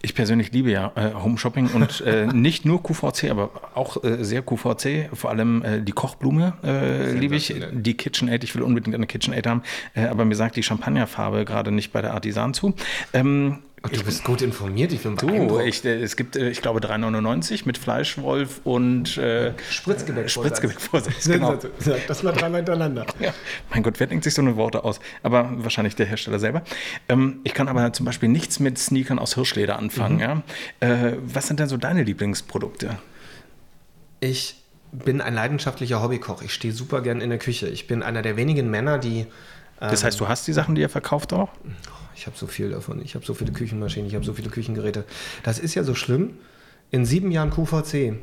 Ich persönlich liebe ja äh, Home Shopping und äh, nicht nur QVC, aber auch äh, sehr QVC. Vor allem äh, die Kochblume äh, liebe ich. Die KitchenAid, ich will unbedingt eine KitchenAid haben, äh, aber mir sagt die Champagnerfarbe gerade nicht bei der Artisan zu. Ähm, du bist gut informiert, ich bin Du, ich, äh, es gibt, äh, ich glaube, 3,99 mit Fleischwolf und äh, Spritzgebäck. Spritzgebäck genau. Das mal dreimal hintereinander. Ja. Mein Gott, wer denkt sich so eine Worte aus? Aber wahrscheinlich der Hersteller selber. Ähm, ich kann aber zum Beispiel nichts mit Sneakern aus Hirschleder anfangen. Mhm. Ja? Äh, was sind denn so deine Lieblingsprodukte? Ich bin ein leidenschaftlicher Hobbykoch. Ich stehe super gern in der Küche. Ich bin einer der wenigen Männer, die. Ähm, das heißt, du hast die Sachen, die ihr verkauft auch? Ich habe so viel davon. Ich habe so viele Küchenmaschinen, ich habe so viele Küchengeräte. Das ist ja so schlimm. In sieben Jahren QVC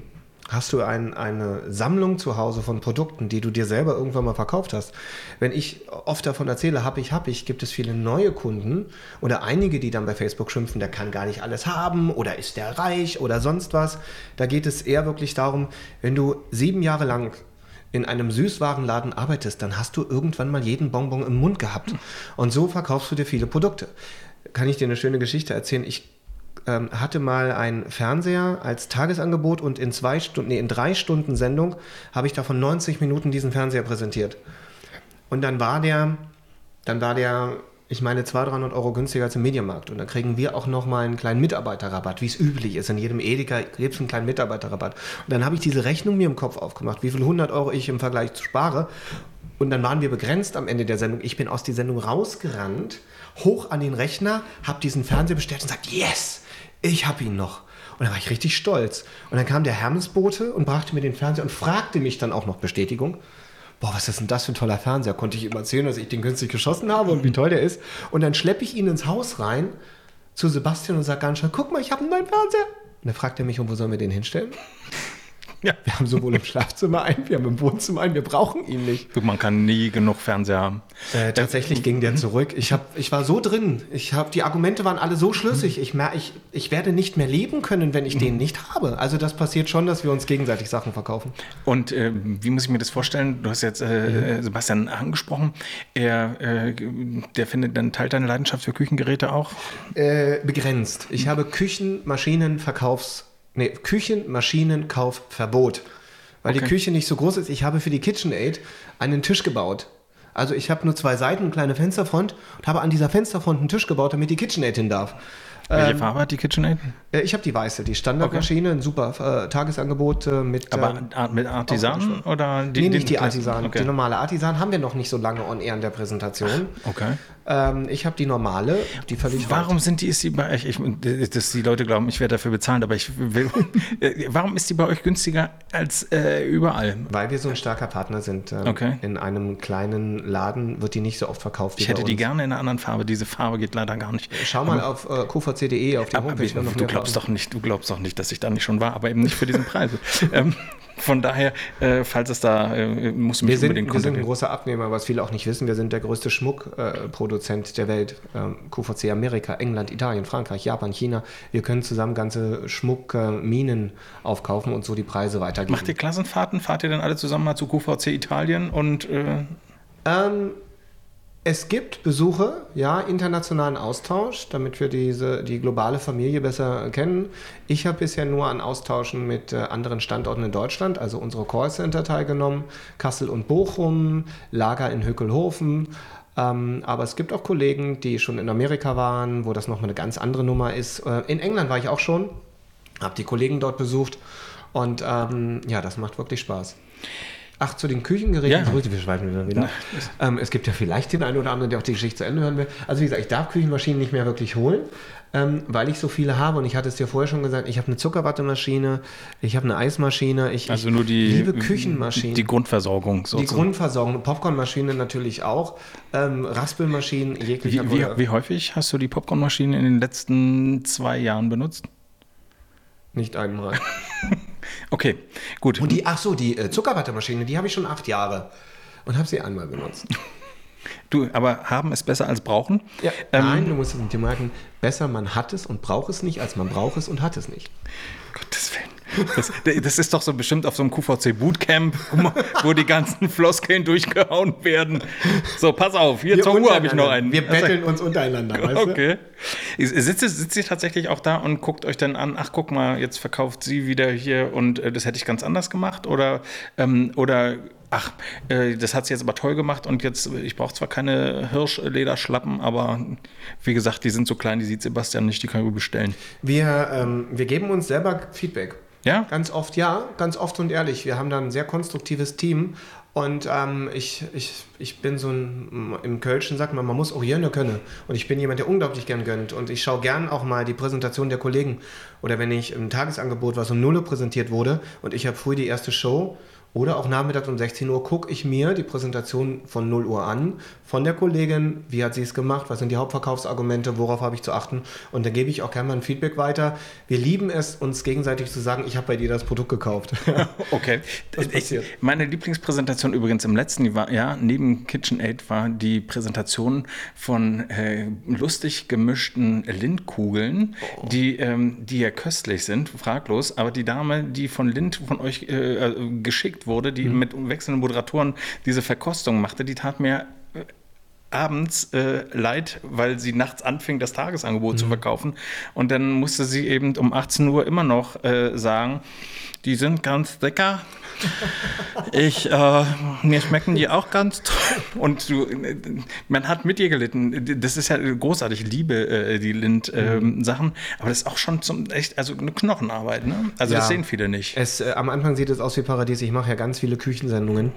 hast du ein, eine Sammlung zu Hause von Produkten, die du dir selber irgendwann mal verkauft hast. Wenn ich oft davon erzähle, habe ich, habe ich, gibt es viele neue Kunden oder einige, die dann bei Facebook schimpfen, der kann gar nicht alles haben oder ist der reich oder sonst was. Da geht es eher wirklich darum, wenn du sieben Jahre lang in einem Süßwarenladen arbeitest, dann hast du irgendwann mal jeden Bonbon im Mund gehabt. Und so verkaufst du dir viele Produkte. Kann ich dir eine schöne Geschichte erzählen? Ich ähm, hatte mal einen Fernseher als Tagesangebot und in zwei Stunden, nee, in drei Stunden Sendung habe ich davon 90 Minuten diesen Fernseher präsentiert. Und dann war der, dann war der ich meine 200, 300 Euro günstiger als im Mediamarkt. Und dann kriegen wir auch nochmal einen kleinen Mitarbeiterrabatt, wie es üblich ist. In jedem Edeka gibt es einen kleinen Mitarbeiterrabatt. Und dann habe ich diese Rechnung mir im Kopf aufgemacht, wie viel 100 Euro ich im Vergleich spare. Und dann waren wir begrenzt am Ende der Sendung. Ich bin aus der Sendung rausgerannt, hoch an den Rechner, habe diesen Fernseher bestellt und gesagt, yes, ich habe ihn noch. Und dann war ich richtig stolz. Und dann kam der Hermesbote und brachte mir den Fernseher und fragte mich dann auch noch Bestätigung. Boah, was ist denn das für ein toller Fernseher? Konnte ich ihm erzählen, dass ich den günstig geschossen habe und wie toll der ist. Und dann schleppe ich ihn ins Haus rein zu Sebastian und sage ganz schnell, guck mal, ich habe einen neuen Fernseher. Und dann fragt er mich, und wo sollen wir den hinstellen? Ja. Wir haben sowohl im Schlafzimmer einen, wir haben im Wohnzimmer einen, wir brauchen ihn nicht. Man kann nie genug Fernseher haben. Äh, tatsächlich ging der zurück. Ich, hab, ich war so drin. Ich hab, die Argumente waren alle so schlüssig. Ich, mer ich, ich werde nicht mehr leben können, wenn ich den nicht habe. Also das passiert schon, dass wir uns gegenseitig Sachen verkaufen. Und äh, wie muss ich mir das vorstellen? Du hast jetzt äh, mhm. Sebastian angesprochen. Er, äh, der findet dann teilt deine Leidenschaft für Küchengeräte auch? Äh, begrenzt. Ich habe Küchenmaschinenverkaufs nee, Küchenmaschinenkaufverbot. Weil okay. die Küche nicht so groß ist. Ich habe für die KitchenAid einen Tisch gebaut. Also ich habe nur zwei Seiten, eine kleine Fensterfront und habe an dieser Fensterfront einen Tisch gebaut, damit die KitchenAid hin darf. Welche ähm, Farbe hat die KitchenAid? Äh, ich habe die weiße, die Standardmaschine, okay. ein super äh, Tagesangebot äh, mit. Aber ähm, mit Artisan oder die? Nee, nicht die Artisan. Okay. Die normale Artisan haben wir noch nicht so lange on air in der Präsentation. Okay. Ähm, ich habe die normale, die völlig. Warum sind die, ist die bei euch? Ich, dass die Leute glauben, ich werde dafür bezahlen, aber ich will. Äh, warum ist die bei euch günstiger als äh, überall? Weil wir so ein starker Partner sind. Ähm, okay. In einem kleinen Laden wird die nicht so oft verkauft. Ich hätte die gerne in einer anderen Farbe. Diese Farbe geht leider gar nicht. Schau mal aber, auf äh, kvc.de auf die Homepage. Aber, du glaubst doch nicht, du glaubst doch nicht, dass ich da nicht schon war, aber eben nicht für diesen Preis. ähm, von daher, äh, falls es da, äh, musst du mich wir sind, unbedingt Wir sind ein großer Abnehmer, was viele auch nicht wissen. Wir sind der größte Schmuckproduzent äh, der Welt. Ähm, QVC Amerika, England, Italien, Frankreich, Japan, China. Wir können zusammen ganze Schmuckminen aufkaufen und so die Preise weitergeben. Macht ihr Klassenfahrten? Fahrt ihr dann alle zusammen mal zu QVC Italien und... Äh ähm, es gibt Besuche, ja, internationalen Austausch, damit wir diese, die globale Familie besser kennen. Ich habe bisher nur an Austauschen mit äh, anderen Standorten in Deutschland, also unsere Callcenter teilgenommen, Kassel und Bochum, Lager in Höckelhofen. Ähm, aber es gibt auch Kollegen, die schon in Amerika waren, wo das nochmal eine ganz andere Nummer ist. Äh, in England war ich auch schon, habe die Kollegen dort besucht und ähm, ja, das macht wirklich Spaß. Ach, zu den Küchengeräten ja. zurück, wir schweifen wieder wieder. Ähm, es gibt ja vielleicht den einen oder anderen, der auch die Geschichte zu Ende hören will. Also wie gesagt, ich darf Küchenmaschinen nicht mehr wirklich holen, ähm, weil ich so viele habe. Und ich hatte es dir vorher schon gesagt, ich habe eine Zuckerwattemaschine, ich habe eine Eismaschine, ich, also nur die, liebe Küchenmaschinen. Die Grundversorgung sozusagen. Die Grundversorgung, Popcornmaschine natürlich auch, ähm, Raspelmaschinen jeglicher wie, wie, wie häufig hast du die Popcornmaschine in den letzten zwei Jahren benutzt? Nicht einmal. okay, gut. Und die, ach so, die äh, Zuckerwattermaschine, die habe ich schon acht Jahre und habe sie einmal benutzt. Du, aber haben ist besser als brauchen? Ja. Ähm, Nein, du musst es dir merken, besser man hat es und braucht es nicht, als man braucht es und hat es nicht. Gottes Willen. Das, das, ist doch so bestimmt auf so einem QVC Bootcamp, wo die ganzen Floskeln durchgehauen werden. So, pass auf, hier wir zur Uhr habe ich noch einen. Wir betteln uns untereinander. Weißt du? Okay. Sitzt, sitzt ihr tatsächlich auch da und guckt euch dann an, ach guck mal, jetzt verkauft sie wieder hier und äh, das hätte ich ganz anders gemacht? Oder, ähm, oder ach, äh, das hat sie jetzt aber toll gemacht und jetzt, ich brauche zwar keine Hirschlederschlappen, aber wie gesagt, die sind so klein, die sieht Sebastian nicht, die kann ich bestellen. Wir, ähm, wir geben uns selber Feedback. Ja? Ganz oft ja, ganz oft und ehrlich. Wir haben da ein sehr konstruktives Team und ähm, ich, ich, ich bin so ein, im Kölschen sagt man, man muss auch gerne können. Und ich bin jemand, der unglaublich gern gönnt. Und ich schaue gern auch mal die Präsentation der Kollegen. Oder wenn ich im Tagesangebot, was um Null präsentiert wurde und ich habe früh die erste Show, oder auch nachmittags um 16 Uhr gucke ich mir die Präsentation von 0 Uhr an, von der Kollegin, wie hat sie es gemacht, was sind die Hauptverkaufsargumente, worauf habe ich zu achten. Und dann gebe ich auch gerne mal ein Feedback weiter. Wir lieben es, uns gegenseitig zu sagen, ich habe bei dir das Produkt gekauft. okay. Ich, meine Lieblingspräsentation übrigens im letzten Jahr, neben KitchenAid, war die Präsentation von äh, lustig gemischten Lindkugeln, oh. die, ähm, die ja köstlich sind, fraglos. Aber die Dame, die von Lind von euch äh, äh wurde, die mhm. mit wechselnden Moderatoren diese Verkostung machte, die tat mir abends äh, leid, weil sie nachts anfing, das Tagesangebot mhm. zu verkaufen. Und dann musste sie eben um 18 Uhr immer noch äh, sagen, die sind ganz lecker. Ich, äh, mir schmecken die auch ganz toll. Und du, man hat mit ihr gelitten. Das ist ja großartig. Ich liebe äh, die Lind-Sachen. Ähm, äh, aber das ist auch schon zum echt, also eine Knochenarbeit. Ne? Also ja, das sehen viele nicht. Es, äh, am Anfang sieht es aus wie Paradies. Ich mache ja ganz viele Küchensendungen.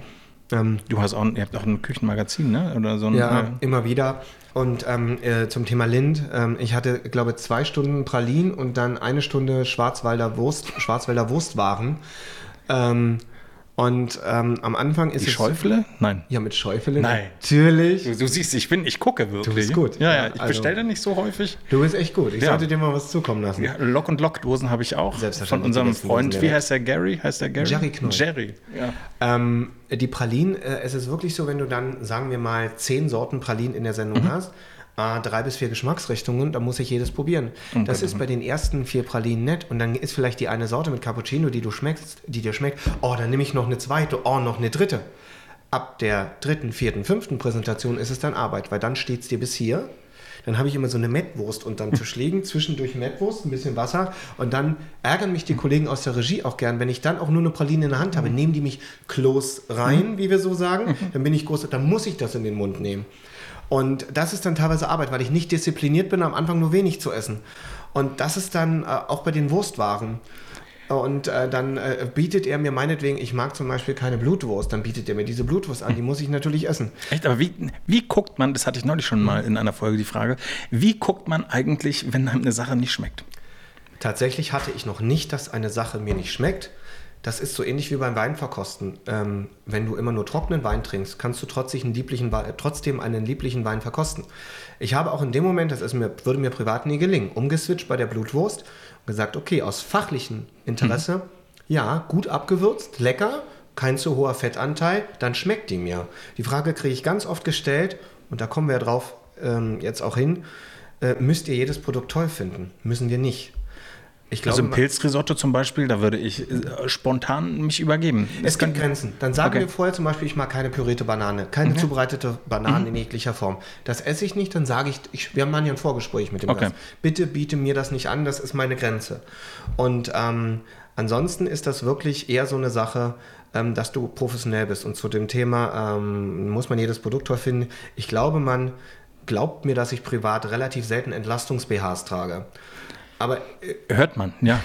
Ähm, du hast auch, ihr habt auch ein Küchenmagazin, ne? Oder so ein, ja, äh, immer wieder. Und ähm, äh, zum Thema Lind, ähm, ich hatte, glaube zwei Stunden Pralin und dann eine Stunde Schwarzwälder Wurst, Schwarzwälder Wurstwaren. Ähm, und ähm, am Anfang ist Die es. Schäufele? Nein. Ja, mit Schäufele. Nein. Natürlich. Du, du, siehst, ich bin, ich gucke wirklich. Du bist gut. Ja, ja, ich also, bestelle nicht so häufig. Du bist echt gut. Ich ja. sollte dir mal was zukommen lassen. Ja, Lock- und Lockdosen habe ich auch. Selbstverständlich. Von unserem Freund. Wie heißt der Gary? Heißt der Gary? Jerry Knoll. Jerry, ja. Ähm, die Pralinen, äh, es ist wirklich so, wenn du dann, sagen wir mal, zehn Sorten Pralinen in der Sendung mhm. hast, äh, drei bis vier Geschmacksrichtungen, da muss ich jedes probieren. Okay. Das ist bei den ersten vier Pralinen nett und dann ist vielleicht die eine Sorte mit Cappuccino, die du schmeckst, die dir schmeckt. Oh, dann nehme ich noch eine zweite, oh, noch eine dritte. Ab der dritten, vierten, fünften Präsentation ist es dann Arbeit, weil dann steht es dir bis hier. Dann habe ich immer so eine Mettwurst unterm Tisch liegen, zwischendurch Mettwurst, ein bisschen Wasser und dann ärgern mich die Kollegen aus der Regie auch gern, wenn ich dann auch nur eine Praline in der Hand habe, nehmen die mich close rein, wie wir so sagen, dann bin ich groß, dann muss ich das in den Mund nehmen. Und das ist dann teilweise Arbeit, weil ich nicht diszipliniert bin, am Anfang nur wenig zu essen. Und das ist dann äh, auch bei den Wurstwaren. Und äh, dann äh, bietet er mir meinetwegen, ich mag zum Beispiel keine Blutwurst, dann bietet er mir diese Blutwurst an, die muss ich natürlich essen. Echt, aber wie, wie guckt man, das hatte ich neulich schon mal in einer Folge die Frage, wie guckt man eigentlich, wenn einem eine Sache nicht schmeckt? Tatsächlich hatte ich noch nicht, dass eine Sache mir nicht schmeckt. Das ist so ähnlich wie beim Weinverkosten. Ähm, wenn du immer nur trockenen Wein trinkst, kannst du trotzdem einen, lieblichen, trotzdem einen lieblichen Wein verkosten. Ich habe auch in dem Moment, das mir, würde mir privat nie gelingen, umgeswitcht bei der Blutwurst und gesagt, okay, aus fachlichem Interesse, mhm. ja, gut abgewürzt, lecker, kein zu hoher Fettanteil, dann schmeckt die mir. Die Frage kriege ich ganz oft gestellt und da kommen wir drauf ähm, jetzt auch hin. Äh, müsst ihr jedes Produkt toll finden? Müssen wir nicht. Ich glaube, also im Pilzrisotto zum Beispiel, da würde ich äh, spontan mich übergeben. Es gibt Grenzen. Dann sagen okay. wir vorher zum Beispiel, ich mag keine pürierte Banane, keine okay. zubereitete Banane mhm. in jeglicher Form. Das esse ich nicht, dann sage ich, ich wir haben mal hier ein Vorgespräch mit dem okay. Gast. Bitte biete mir das nicht an, das ist meine Grenze. Und ähm, ansonsten ist das wirklich eher so eine Sache, ähm, dass du professionell bist. Und zu dem Thema ähm, muss man jedes Produkt toll finden. Ich glaube, man glaubt mir, dass ich privat relativ selten Entlastungs-BHs trage. Aber äh, hört man, ja.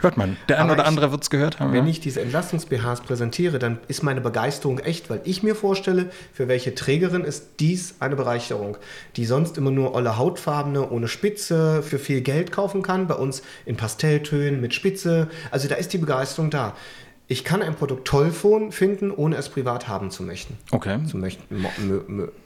Hört man. Der eine oder ich, andere wird es gehört haben. Wenn ja. ich diese Entlastungs-BHs präsentiere, dann ist meine Begeisterung echt, weil ich mir vorstelle, für welche Trägerin ist dies eine Bereicherung, die sonst immer nur olle Hautfarbene ohne Spitze für viel Geld kaufen kann, bei uns in Pastelltönen mit Spitze. Also da ist die Begeisterung da ich kann ein Produkt toll finden, ohne es privat haben zu möchten. Okay. Zu möchten,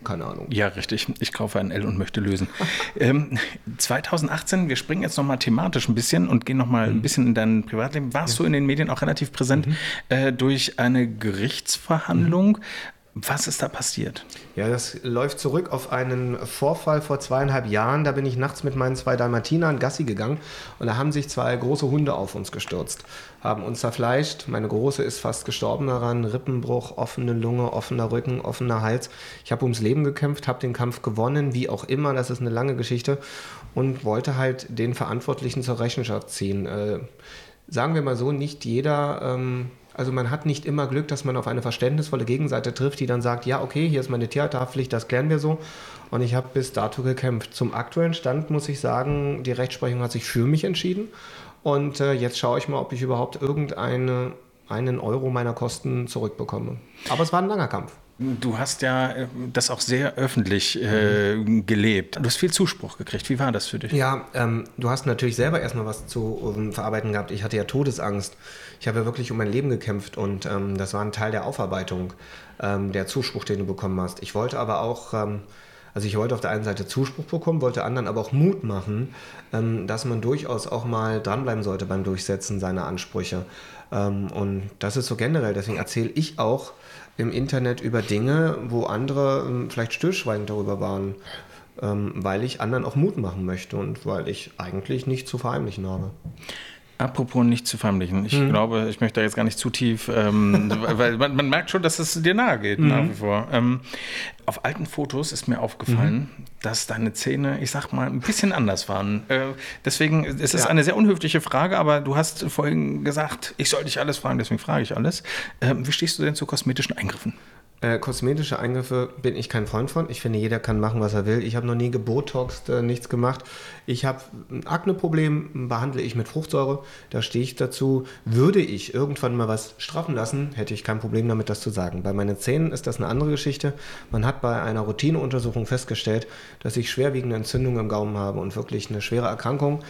keine Ahnung. Ja, richtig. Ich kaufe ein L und möchte lösen. ähm, 2018, wir springen jetzt nochmal thematisch ein bisschen und gehen nochmal mhm. ein bisschen in dein Privatleben. Warst ja. du in den Medien auch relativ präsent mhm. äh, durch eine Gerichtsverhandlung? Mhm. Was ist da passiert? Ja, das läuft zurück auf einen Vorfall vor zweieinhalb Jahren. Da bin ich nachts mit meinen zwei Dalmatinern Gassi gegangen und da haben sich zwei große Hunde auf uns gestürzt, haben uns zerfleischt. Meine Große ist fast gestorben daran. Rippenbruch, offene Lunge, offener Rücken, offener Hals. Ich habe ums Leben gekämpft, habe den Kampf gewonnen, wie auch immer. Das ist eine lange Geschichte und wollte halt den Verantwortlichen zur Rechenschaft ziehen. Äh, sagen wir mal so, nicht jeder. Ähm, also man hat nicht immer Glück, dass man auf eine verständnisvolle Gegenseite trifft, die dann sagt, ja, okay, hier ist meine Tierhaftpflicht, das klären wir so. Und ich habe bis dato gekämpft. Zum aktuellen Stand muss ich sagen, die Rechtsprechung hat sich für mich entschieden. Und äh, jetzt schaue ich mal, ob ich überhaupt irgendeinen Euro meiner Kosten zurückbekomme. Aber es war ein langer Kampf. Du hast ja äh, das auch sehr öffentlich äh, gelebt. Du hast viel Zuspruch gekriegt. Wie war das für dich? Ja, ähm, du hast natürlich selber erstmal was zu um, ähm, verarbeiten gehabt. Ich hatte ja Todesangst. Ich habe ja wirklich um mein Leben gekämpft und ähm, das war ein Teil der Aufarbeitung, ähm, der Zuspruch, den du bekommen hast. Ich wollte aber auch, ähm, also ich wollte auf der einen Seite Zuspruch bekommen, wollte anderen aber auch Mut machen, ähm, dass man durchaus auch mal dranbleiben sollte beim Durchsetzen seiner Ansprüche. und das ist so generell. Deswegen erzähle ich auch, im Internet über Dinge, wo andere ähm, vielleicht stillschweigend darüber waren, ähm, weil ich anderen auch Mut machen möchte und weil ich eigentlich nichts zu verheimlichen habe. Apropos nicht zu verheimlichen. Ich hm. glaube, ich möchte da jetzt gar nicht zu tief, ähm, weil man, man, merkt schon, dass es dir nahe geht, mhm. nach wie vor. Ähm, auf alten Fotos ist mir aufgefallen, mhm. dass deine Zähne, ich sag mal, ein bisschen anders waren. Äh, deswegen, es ist ja. eine sehr unhöfliche Frage, aber du hast vorhin gesagt, ich soll dich alles fragen, deswegen frage ich alles. Ähm, wie stehst du denn zu kosmetischen Eingriffen? Äh, kosmetische Eingriffe bin ich kein Freund von. Ich finde, jeder kann machen, was er will. Ich habe noch nie gebotoxt, äh, nichts gemacht. Ich habe ein Akneproblem, behandle ich mit Fruchtsäure. Da stehe ich dazu. Würde ich irgendwann mal was straffen lassen, hätte ich kein Problem damit, das zu sagen. Bei meinen Zähnen ist das eine andere Geschichte. Man hat bei einer Routineuntersuchung festgestellt, dass ich schwerwiegende Entzündungen im Gaumen habe und wirklich eine schwere Erkrankung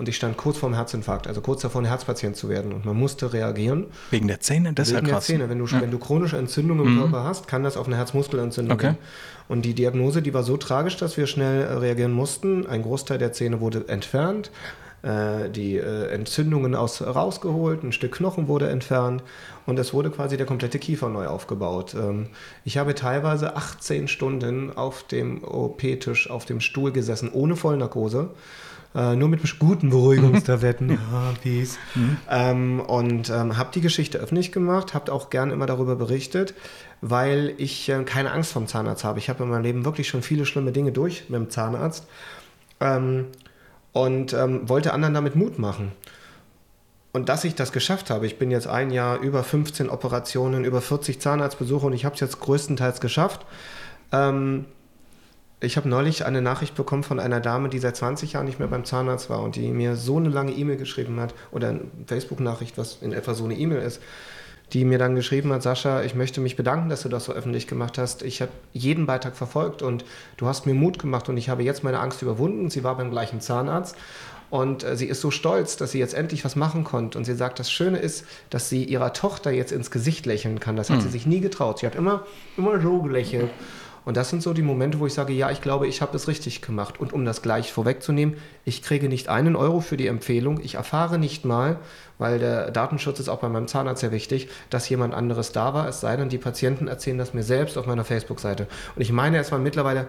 und ich stand kurz vorm Herzinfarkt, also kurz davor, ein Herzpatient zu werden. Und man musste reagieren. Wegen der Zähne? Das Wegen ist ja krass. der Zähne. Wenn du, ja. wenn du chronische Entzündungen im mhm. Körper hast, kann das auf eine Herzmuskelentzündung okay. gehen. Und die Diagnose, die war so tragisch, dass wir schnell äh, reagieren mussten. Ein Großteil der Zähne wurde entfernt äh, die äh, Entzündungen aus, rausgeholt, ein Stück Knochen wurde entfernt und es wurde quasi der komplette Kiefer neu aufgebaut. Ähm, ich habe teilweise 18 Stunden auf dem OP-Tisch, auf dem Stuhl gesessen, ohne Vollnarkose äh, nur mit guten Beruhigungstabletten. ja, peace. Mhm. Ähm, und ähm, habe die Geschichte öffentlich gemacht, habe auch gern immer darüber berichtet, weil ich äh, keine Angst vom Zahnarzt habe. Ich habe in meinem Leben wirklich schon viele schlimme Dinge durch mit dem Zahnarzt ähm, und ähm, wollte anderen damit Mut machen. Und dass ich das geschafft habe, ich bin jetzt ein Jahr über 15 Operationen, über 40 Zahnarztbesuche und ich habe es jetzt größtenteils geschafft. Ähm, ich habe neulich eine Nachricht bekommen von einer Dame, die seit 20 Jahren nicht mehr beim Zahnarzt war und die mir so eine lange E-Mail geschrieben hat oder eine Facebook-Nachricht, was in etwa so eine E-Mail ist, die mir dann geschrieben hat, Sascha, ich möchte mich bedanken, dass du das so öffentlich gemacht hast. Ich habe jeden Beitrag verfolgt und du hast mir Mut gemacht und ich habe jetzt meine Angst überwunden. Sie war beim gleichen Zahnarzt und äh, sie ist so stolz, dass sie jetzt endlich was machen konnte. Und sie sagt, das Schöne ist, dass sie ihrer Tochter jetzt ins Gesicht lächeln kann. Das hat mhm. sie sich nie getraut. Sie hat immer, immer so gelächelt. Und das sind so die Momente, wo ich sage, ja, ich glaube, ich habe es richtig gemacht. Und um das gleich vorwegzunehmen, ich kriege nicht einen Euro für die Empfehlung. Ich erfahre nicht mal, weil der Datenschutz ist auch bei meinem Zahnarzt sehr wichtig, dass jemand anderes da war. Es sei denn, die Patienten erzählen das mir selbst auf meiner Facebook-Seite. Und ich meine, es waren mittlerweile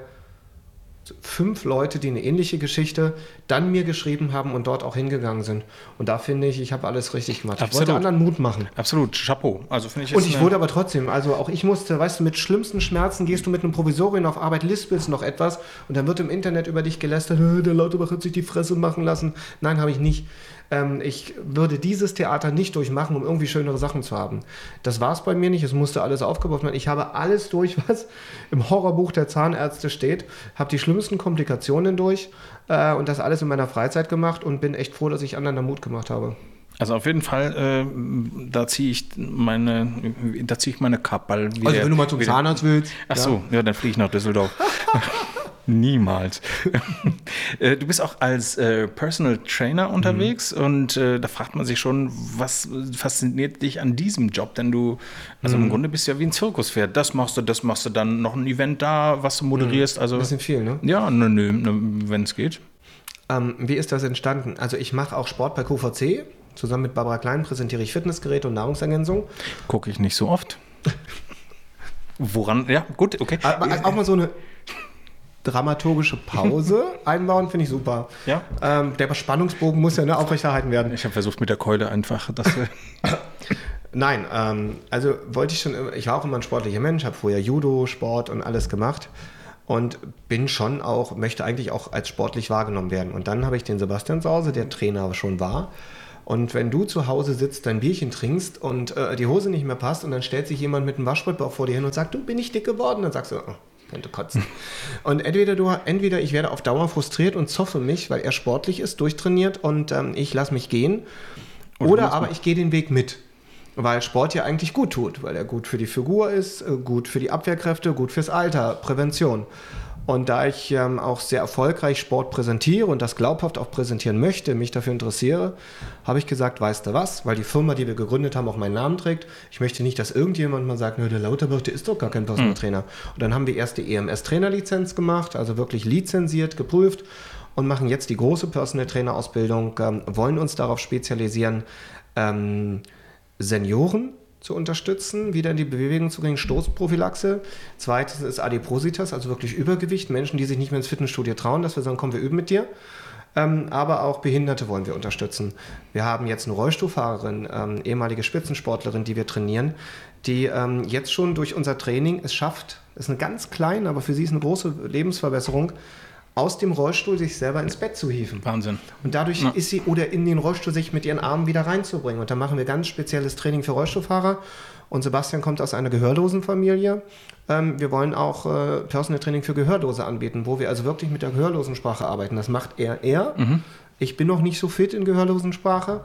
fünf Leute, die eine ähnliche Geschichte dann mir geschrieben haben und dort auch hingegangen sind. Und da finde ich, ich habe alles richtig gemacht. Absolut. Ich wollte anderen Mut machen. Absolut, Chapeau. Also finde ich und ich wurde aber trotzdem, also auch ich musste, weißt du, mit schlimmsten Schmerzen gehst du mit einem Provisorium auf Arbeit, lispelst noch etwas und dann wird im Internet über dich gelästert, der Lauterbach hat sich die Fresse machen lassen. Nein, habe ich nicht ähm, ich würde dieses Theater nicht durchmachen, um irgendwie schönere Sachen zu haben. Das war es bei mir nicht, es musste alles aufgebaut werden. Ich habe alles durch, was im Horrorbuch der Zahnärzte steht, habe die schlimmsten Komplikationen durch äh, und das alles in meiner Freizeit gemacht und bin echt froh, dass ich anderen da Mut gemacht habe. Also auf jeden Fall, äh, da ziehe ich meine, da ziehe ich meine Kappel. Also wenn du mal zum Zahnarzt willst. Ach ja. so, ja, dann fliege ich nach Düsseldorf. Niemals. Äh, du bist auch als äh, Personal Trainer unterwegs mhm. und äh, da fragt man sich schon, was fasziniert dich an diesem Job? Denn du, also mhm. im Grunde bist du ja wie ein Zirkuspferd. Das machst du, das machst du dann noch ein Event da, was du moderierst. Mhm. Also, ein bisschen viel, ne? Ja, nö, nö, nö wenn es geht. Ähm, wie ist das entstanden? Also ich mache auch Sport bei QVC. Zusammen mit Barbara Klein präsentiere ich Fitnessgeräte und Nahrungsergänzung. Gucke ich nicht so oft. Woran? Ja, gut, okay. Aber auch mal so eine dramaturgische Pause einbauen, finde ich super. Ja. Ähm, der Spannungsbogen muss ja ne, aufrechterhalten werden. Ich habe versucht mit der Keule einfach das. Nein, ähm, also wollte ich schon, ich war auch immer ein sportlicher Mensch, habe vorher Judo, Sport und alles gemacht und bin schon auch, möchte eigentlich auch als sportlich wahrgenommen werden. Und dann habe ich den Sebastian zu Hause, der Trainer schon war. Und wenn du zu Hause sitzt, dein Bierchen trinkst und äh, die Hose nicht mehr passt und dann stellt sich jemand mit einem Waschbrettbauch vor dir hin und sagt, du bin ich dick geworden, dann sagst du, oh, könnte kotzen. Und entweder du, entweder ich werde auf Dauer frustriert und zoffe mich, weil er sportlich ist, durchtrainiert und ähm, ich lasse mich gehen. Oder, oder aber ich gehe den Weg mit. Weil Sport ja eigentlich gut tut, weil er gut für die Figur ist, äh, gut für die Abwehrkräfte, gut fürs Alter, Prävention. Und da ich ähm, auch sehr erfolgreich Sport präsentiere und das glaubhaft auch präsentieren möchte, mich dafür interessiere, habe ich gesagt, weißt du was, weil die Firma, die wir gegründet haben, auch meinen Namen trägt. Ich möchte nicht, dass irgendjemand mal sagt, der Lauterbach, der ist doch gar kein Personal Trainer. Mhm. Und dann haben wir erst die EMS-Trainerlizenz gemacht, also wirklich lizenziert, geprüft und machen jetzt die große Personal Trainer Ausbildung, ähm, wollen uns darauf spezialisieren, ähm, Senioren zu unterstützen, wieder in die Bewegung zu bringen, Stoßprophylaxe. Zweitens ist Adipositas, also wirklich Übergewicht, Menschen, die sich nicht mehr ins Fitnessstudio trauen, dass wir sagen, komm, wir üben mit dir. ähm, aber auch Behinderte wollen wir unterstützen. Wir haben jetzt eine Rollstuhlfahrerin, ähm, ehemalige Spitzensportlerin, die wir trainieren, die ähm, jetzt schon durch unser Training es schafft, ist eine ganz kleine, aber für sie ist eine große Lebensverbesserung, aus dem Rollstuhl sich selber ins Bett zu hieven. Wahnsinn. Und dadurch Ja. ist sie, oder in den Rollstuhl sich mit ihren Armen wieder reinzubringen. Und da machen wir ganz spezielles Training für Rollstuhlfahrer. Und Sebastian kommt aus einer gehörlosen Familie. Ähm, wir wollen auch äh, Personal Training für Gehörlose anbieten, wo wir also wirklich mit der Gehörlosensprache arbeiten. Das macht er er. Ich bin noch nicht so fit in Gehörlosensprache.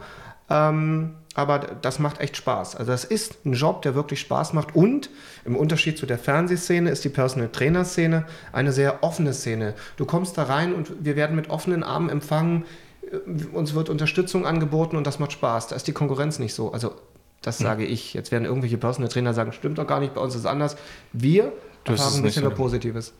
Ähm, aber das macht echt Spaß. Also das ist ein Job, der wirklich Spaß macht. Und im Unterschied zu der Fernsehszene ist die Personal Trainer Szene eine sehr offene Szene. Du kommst da rein und wir werden mit offenen Armen empfangen. Äh, Uns wird Unterstützung angeboten und das macht Spaß. Da ist die Konkurrenz nicht so. Also das sage ich. Jetzt werden irgendwelche Personal Trainer sagen, stimmt doch gar nicht, bei uns ist es anders. Wir Das ist erfahren ein bisschen so. Positives.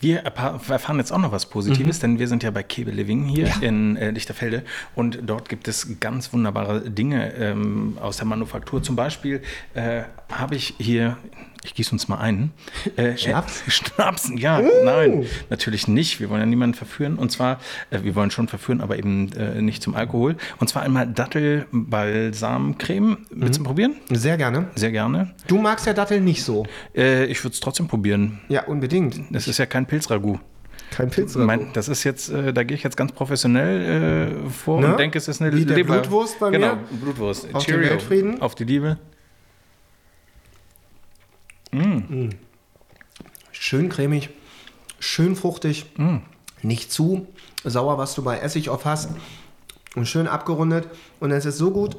Wir erfahren jetzt auch noch was Positives, denn wir sind ja bei Kebe Living hier in äh, Lichterfelde und dort gibt es ganz wunderbare Dinge ähm, aus der Manufaktur. Zum Beispiel äh, habe ich hier, ich gieße uns mal ein. Äh, Schnaps? Äh, Schnaps, ja, nein, natürlich nicht. Wir wollen ja niemanden verführen. Und zwar, äh, wir wollen schon verführen, aber eben äh, nicht zum Alkohol. Und zwar einmal Dattel-Balsam-Creme. Willst du probieren? Sehr gerne. Sehr gerne. Du magst ja Dattel nicht so. Äh, ich würde es trotzdem probieren. Ja, unbedingt. Das ist ja kein Pilzragout. Kein Pilz. Mein, das ist jetzt, äh, da gehe ich jetzt ganz professionell äh, vor Ne? und denke, es ist eine Wie Leber- Blutwurst bei genau, mir? Blutwurst. Auf den Weltfrieden? Auf die Liebe. Schön cremig, schön fruchtig, nicht zu sauer, was du bei Essig oft hast. Und schön abgerundet. Und es ist so gut,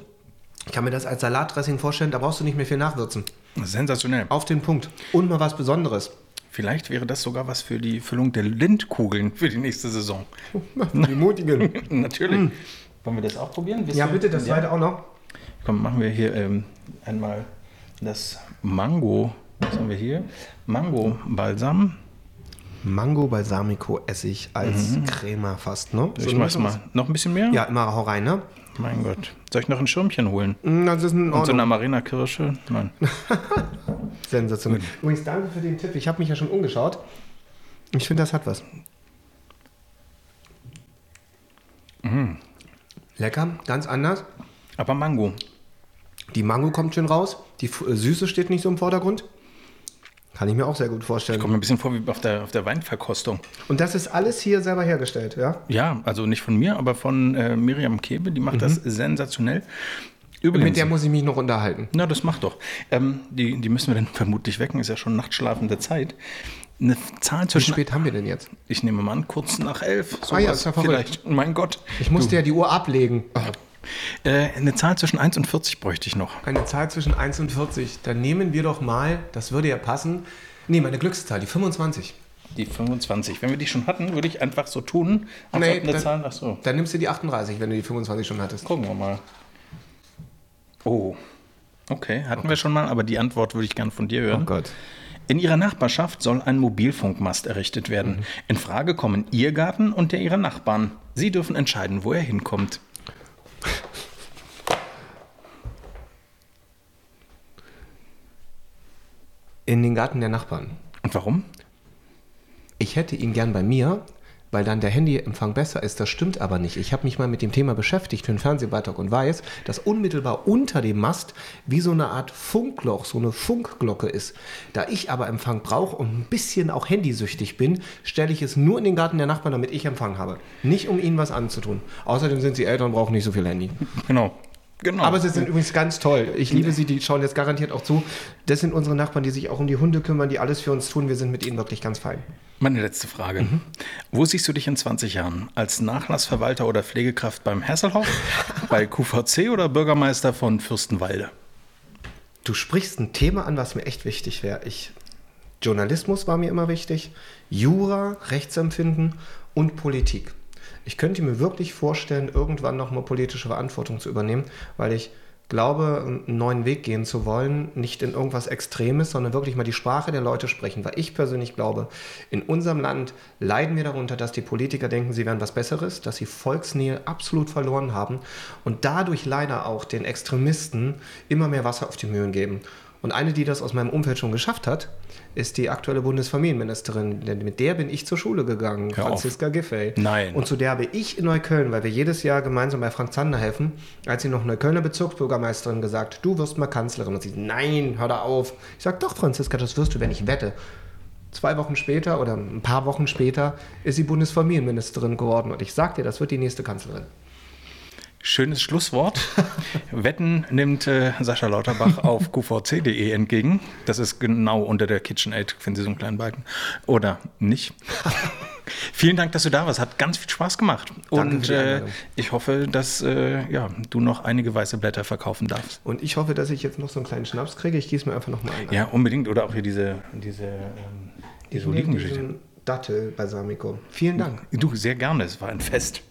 ich kann mir das als Salatdressing vorstellen, da brauchst du nicht mehr viel nachwürzen. Sensationell. Auf den Punkt. Und mal was Besonderes. Vielleicht wäre das sogar was für die Füllung der Lindkugeln für die nächste Saison. Die mutigen. Natürlich. Wollen wir das auch probieren? Wisst ja, bitte, das zweite auch noch. Komm, machen wir hier ähm, einmal das Mango. Was haben wir hier? Mango Balsam. Mango Balsamico Essig als Crema fast, ne? Ich mach's mal. Noch ein bisschen mehr? Ja, immer hau rein, ne? Mein Gott. Soll ich noch ein Schirmchen holen? Das ist ein Und so eine Marina-Kirsche? Nein. Sensationell. Übrigens, danke für den Tipp. Ich habe mich ja schon umgeschaut. Ich finde, das hat was. Lecker, ganz anders. Aber Mango. Die Mango kommt schön raus. Die äh, Süße steht nicht so im Vordergrund. Kann ich mir auch sehr gut vorstellen. Kommt mir ein bisschen vor wie auf der, auf der Weinverkostung. Und das ist alles hier selber hergestellt, ja? Ja, also nicht von mir, aber von äh, Miriam Kebe. Die macht das sensationell. Übrigens. Mit der muss ich mich noch unterhalten. na, das macht doch. Ähm, die, die müssen wir dann vermutlich wecken. Ist ja schon nachtschlafende Zeit. Eine Zahl Wie zwischen. spät haben wir denn jetzt? Ich nehme mal an, kurz nach elf. Ah ja, ist ja verrückt. vielleicht. Mein Gott. Ich musste ja die Uhr ablegen. Äh, eine Zahl zwischen 1 und 40 bräuchte ich noch. Eine Zahl zwischen 1 und 40. Dann nehmen wir doch mal, das würde ja passen. Nee, meine Glückszahl, die 25. Die 25. Wenn wir die schon hatten, würde ich einfach so tun. als Nee, dann- Zahl. Ach so. Dann nimmst du die 38, wenn du die 25 schon hattest. Gucken wir mal. Oh. Okay, hatten wir schon mal, aber die Antwort würde ich gern von dir hören. Gott. In ihrer Nachbarschaft soll ein Mobilfunkmast errichtet werden. In Frage kommen ihr Garten und der ihrer Nachbarn. Sie dürfen entscheiden, wo er hinkommt. In den Garten der Nachbarn. Und warum? Ich hätte ihn gern bei mir, weil dann der Handyempfang besser ist. Das stimmt aber nicht. Ich habe mich mal mit dem Thema beschäftigt für einen Fernsehbeitrag und weiß, dass unmittelbar unter dem Mast wie so eine Art Funkloch, so eine Funkglocke ist. Da ich aber Empfang brauche und ein bisschen auch handysüchtig bin, stelle ich es nur in den Garten der Nachbarn, damit ich Empfang habe. Nicht um ihnen was anzutun. Außerdem sind sie Eltern und brauchen nicht so viel Handy. Genau. Genau. Aber sie sind übrigens ganz toll. Ich liebe sie, die schauen jetzt garantiert auch zu. Das sind unsere Nachbarn, die sich auch um die Hunde kümmern, die alles für uns tun. Wir sind mit ihnen wirklich ganz fein. Meine letzte Frage. Wo siehst du dich in 20 Jahren? Als Nachlassverwalter oder Pflegekraft beim Hasselhoff, bei QVC oder Bürgermeister von Fürstenwalde? Du sprichst ein Thema an, was mir echt wichtig wäre. Ich, Journalismus war mir immer wichtig, Jura, Rechtsempfinden und Politik. Ich könnte mir wirklich vorstellen, irgendwann nochmal politische Verantwortung zu übernehmen, weil ich glaube, einen neuen Weg gehen zu wollen, nicht in irgendwas Extremes, sondern wirklich mal die Sprache der Leute sprechen. Weil ich persönlich glaube, in unserem Land leiden wir darunter, dass die Politiker denken, sie wären was Besseres, dass sie Volksnähe absolut verloren haben und dadurch leider auch den Extremisten immer mehr Wasser auf die Mühlen geben. Und eine, die das aus meinem Umfeld schon geschafft hat, ist die aktuelle Bundesfamilienministerin. Denn mit der bin ich zur Schule gegangen, Hör auf. Franziska Giffey. Nein. Und zu der habe ich in Neukölln, weil wir jedes Jahr gemeinsam bei Frank Zander helfen, als sie noch Neuköllner Bezirksbürgermeisterin gesagt, du wirst mal Kanzlerin. Und sie, nein, hör da auf. Ich sage, doch, Franziska, das wirst du, wenn ich wette. Zwei Wochen später oder ein paar Wochen später ist sie Bundesfamilienministerin geworden. Und ich sag dir, das wird die nächste Kanzlerin. Schönes Schlusswort. Wetten nimmt äh, Sascha Lauterbach auf qvc.de entgegen. Das ist genau unter der KitchenAid, finden Sie so einen kleinen Balken. Oder nicht. Vielen Dank, dass du da warst. Hat ganz viel Spaß gemacht. Danke Und äh, ich hoffe, dass äh, ja, du noch einige weiße Blätter verkaufen darfst. Und ich hoffe, dass ich jetzt noch so einen kleinen Schnaps kriege. Ich gieße mir einfach noch mal ein. Ja, unbedingt. Oder auch hier diese, diese, ähm, diese Olivengeschichte. Dattel Balsamico. Vielen Dank. Du, sehr gerne. Es war ein Fest.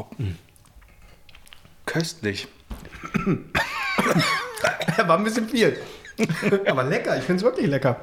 Hopp. Köstlich. War ein bisschen viel. Aber lecker. Ich finde es wirklich lecker.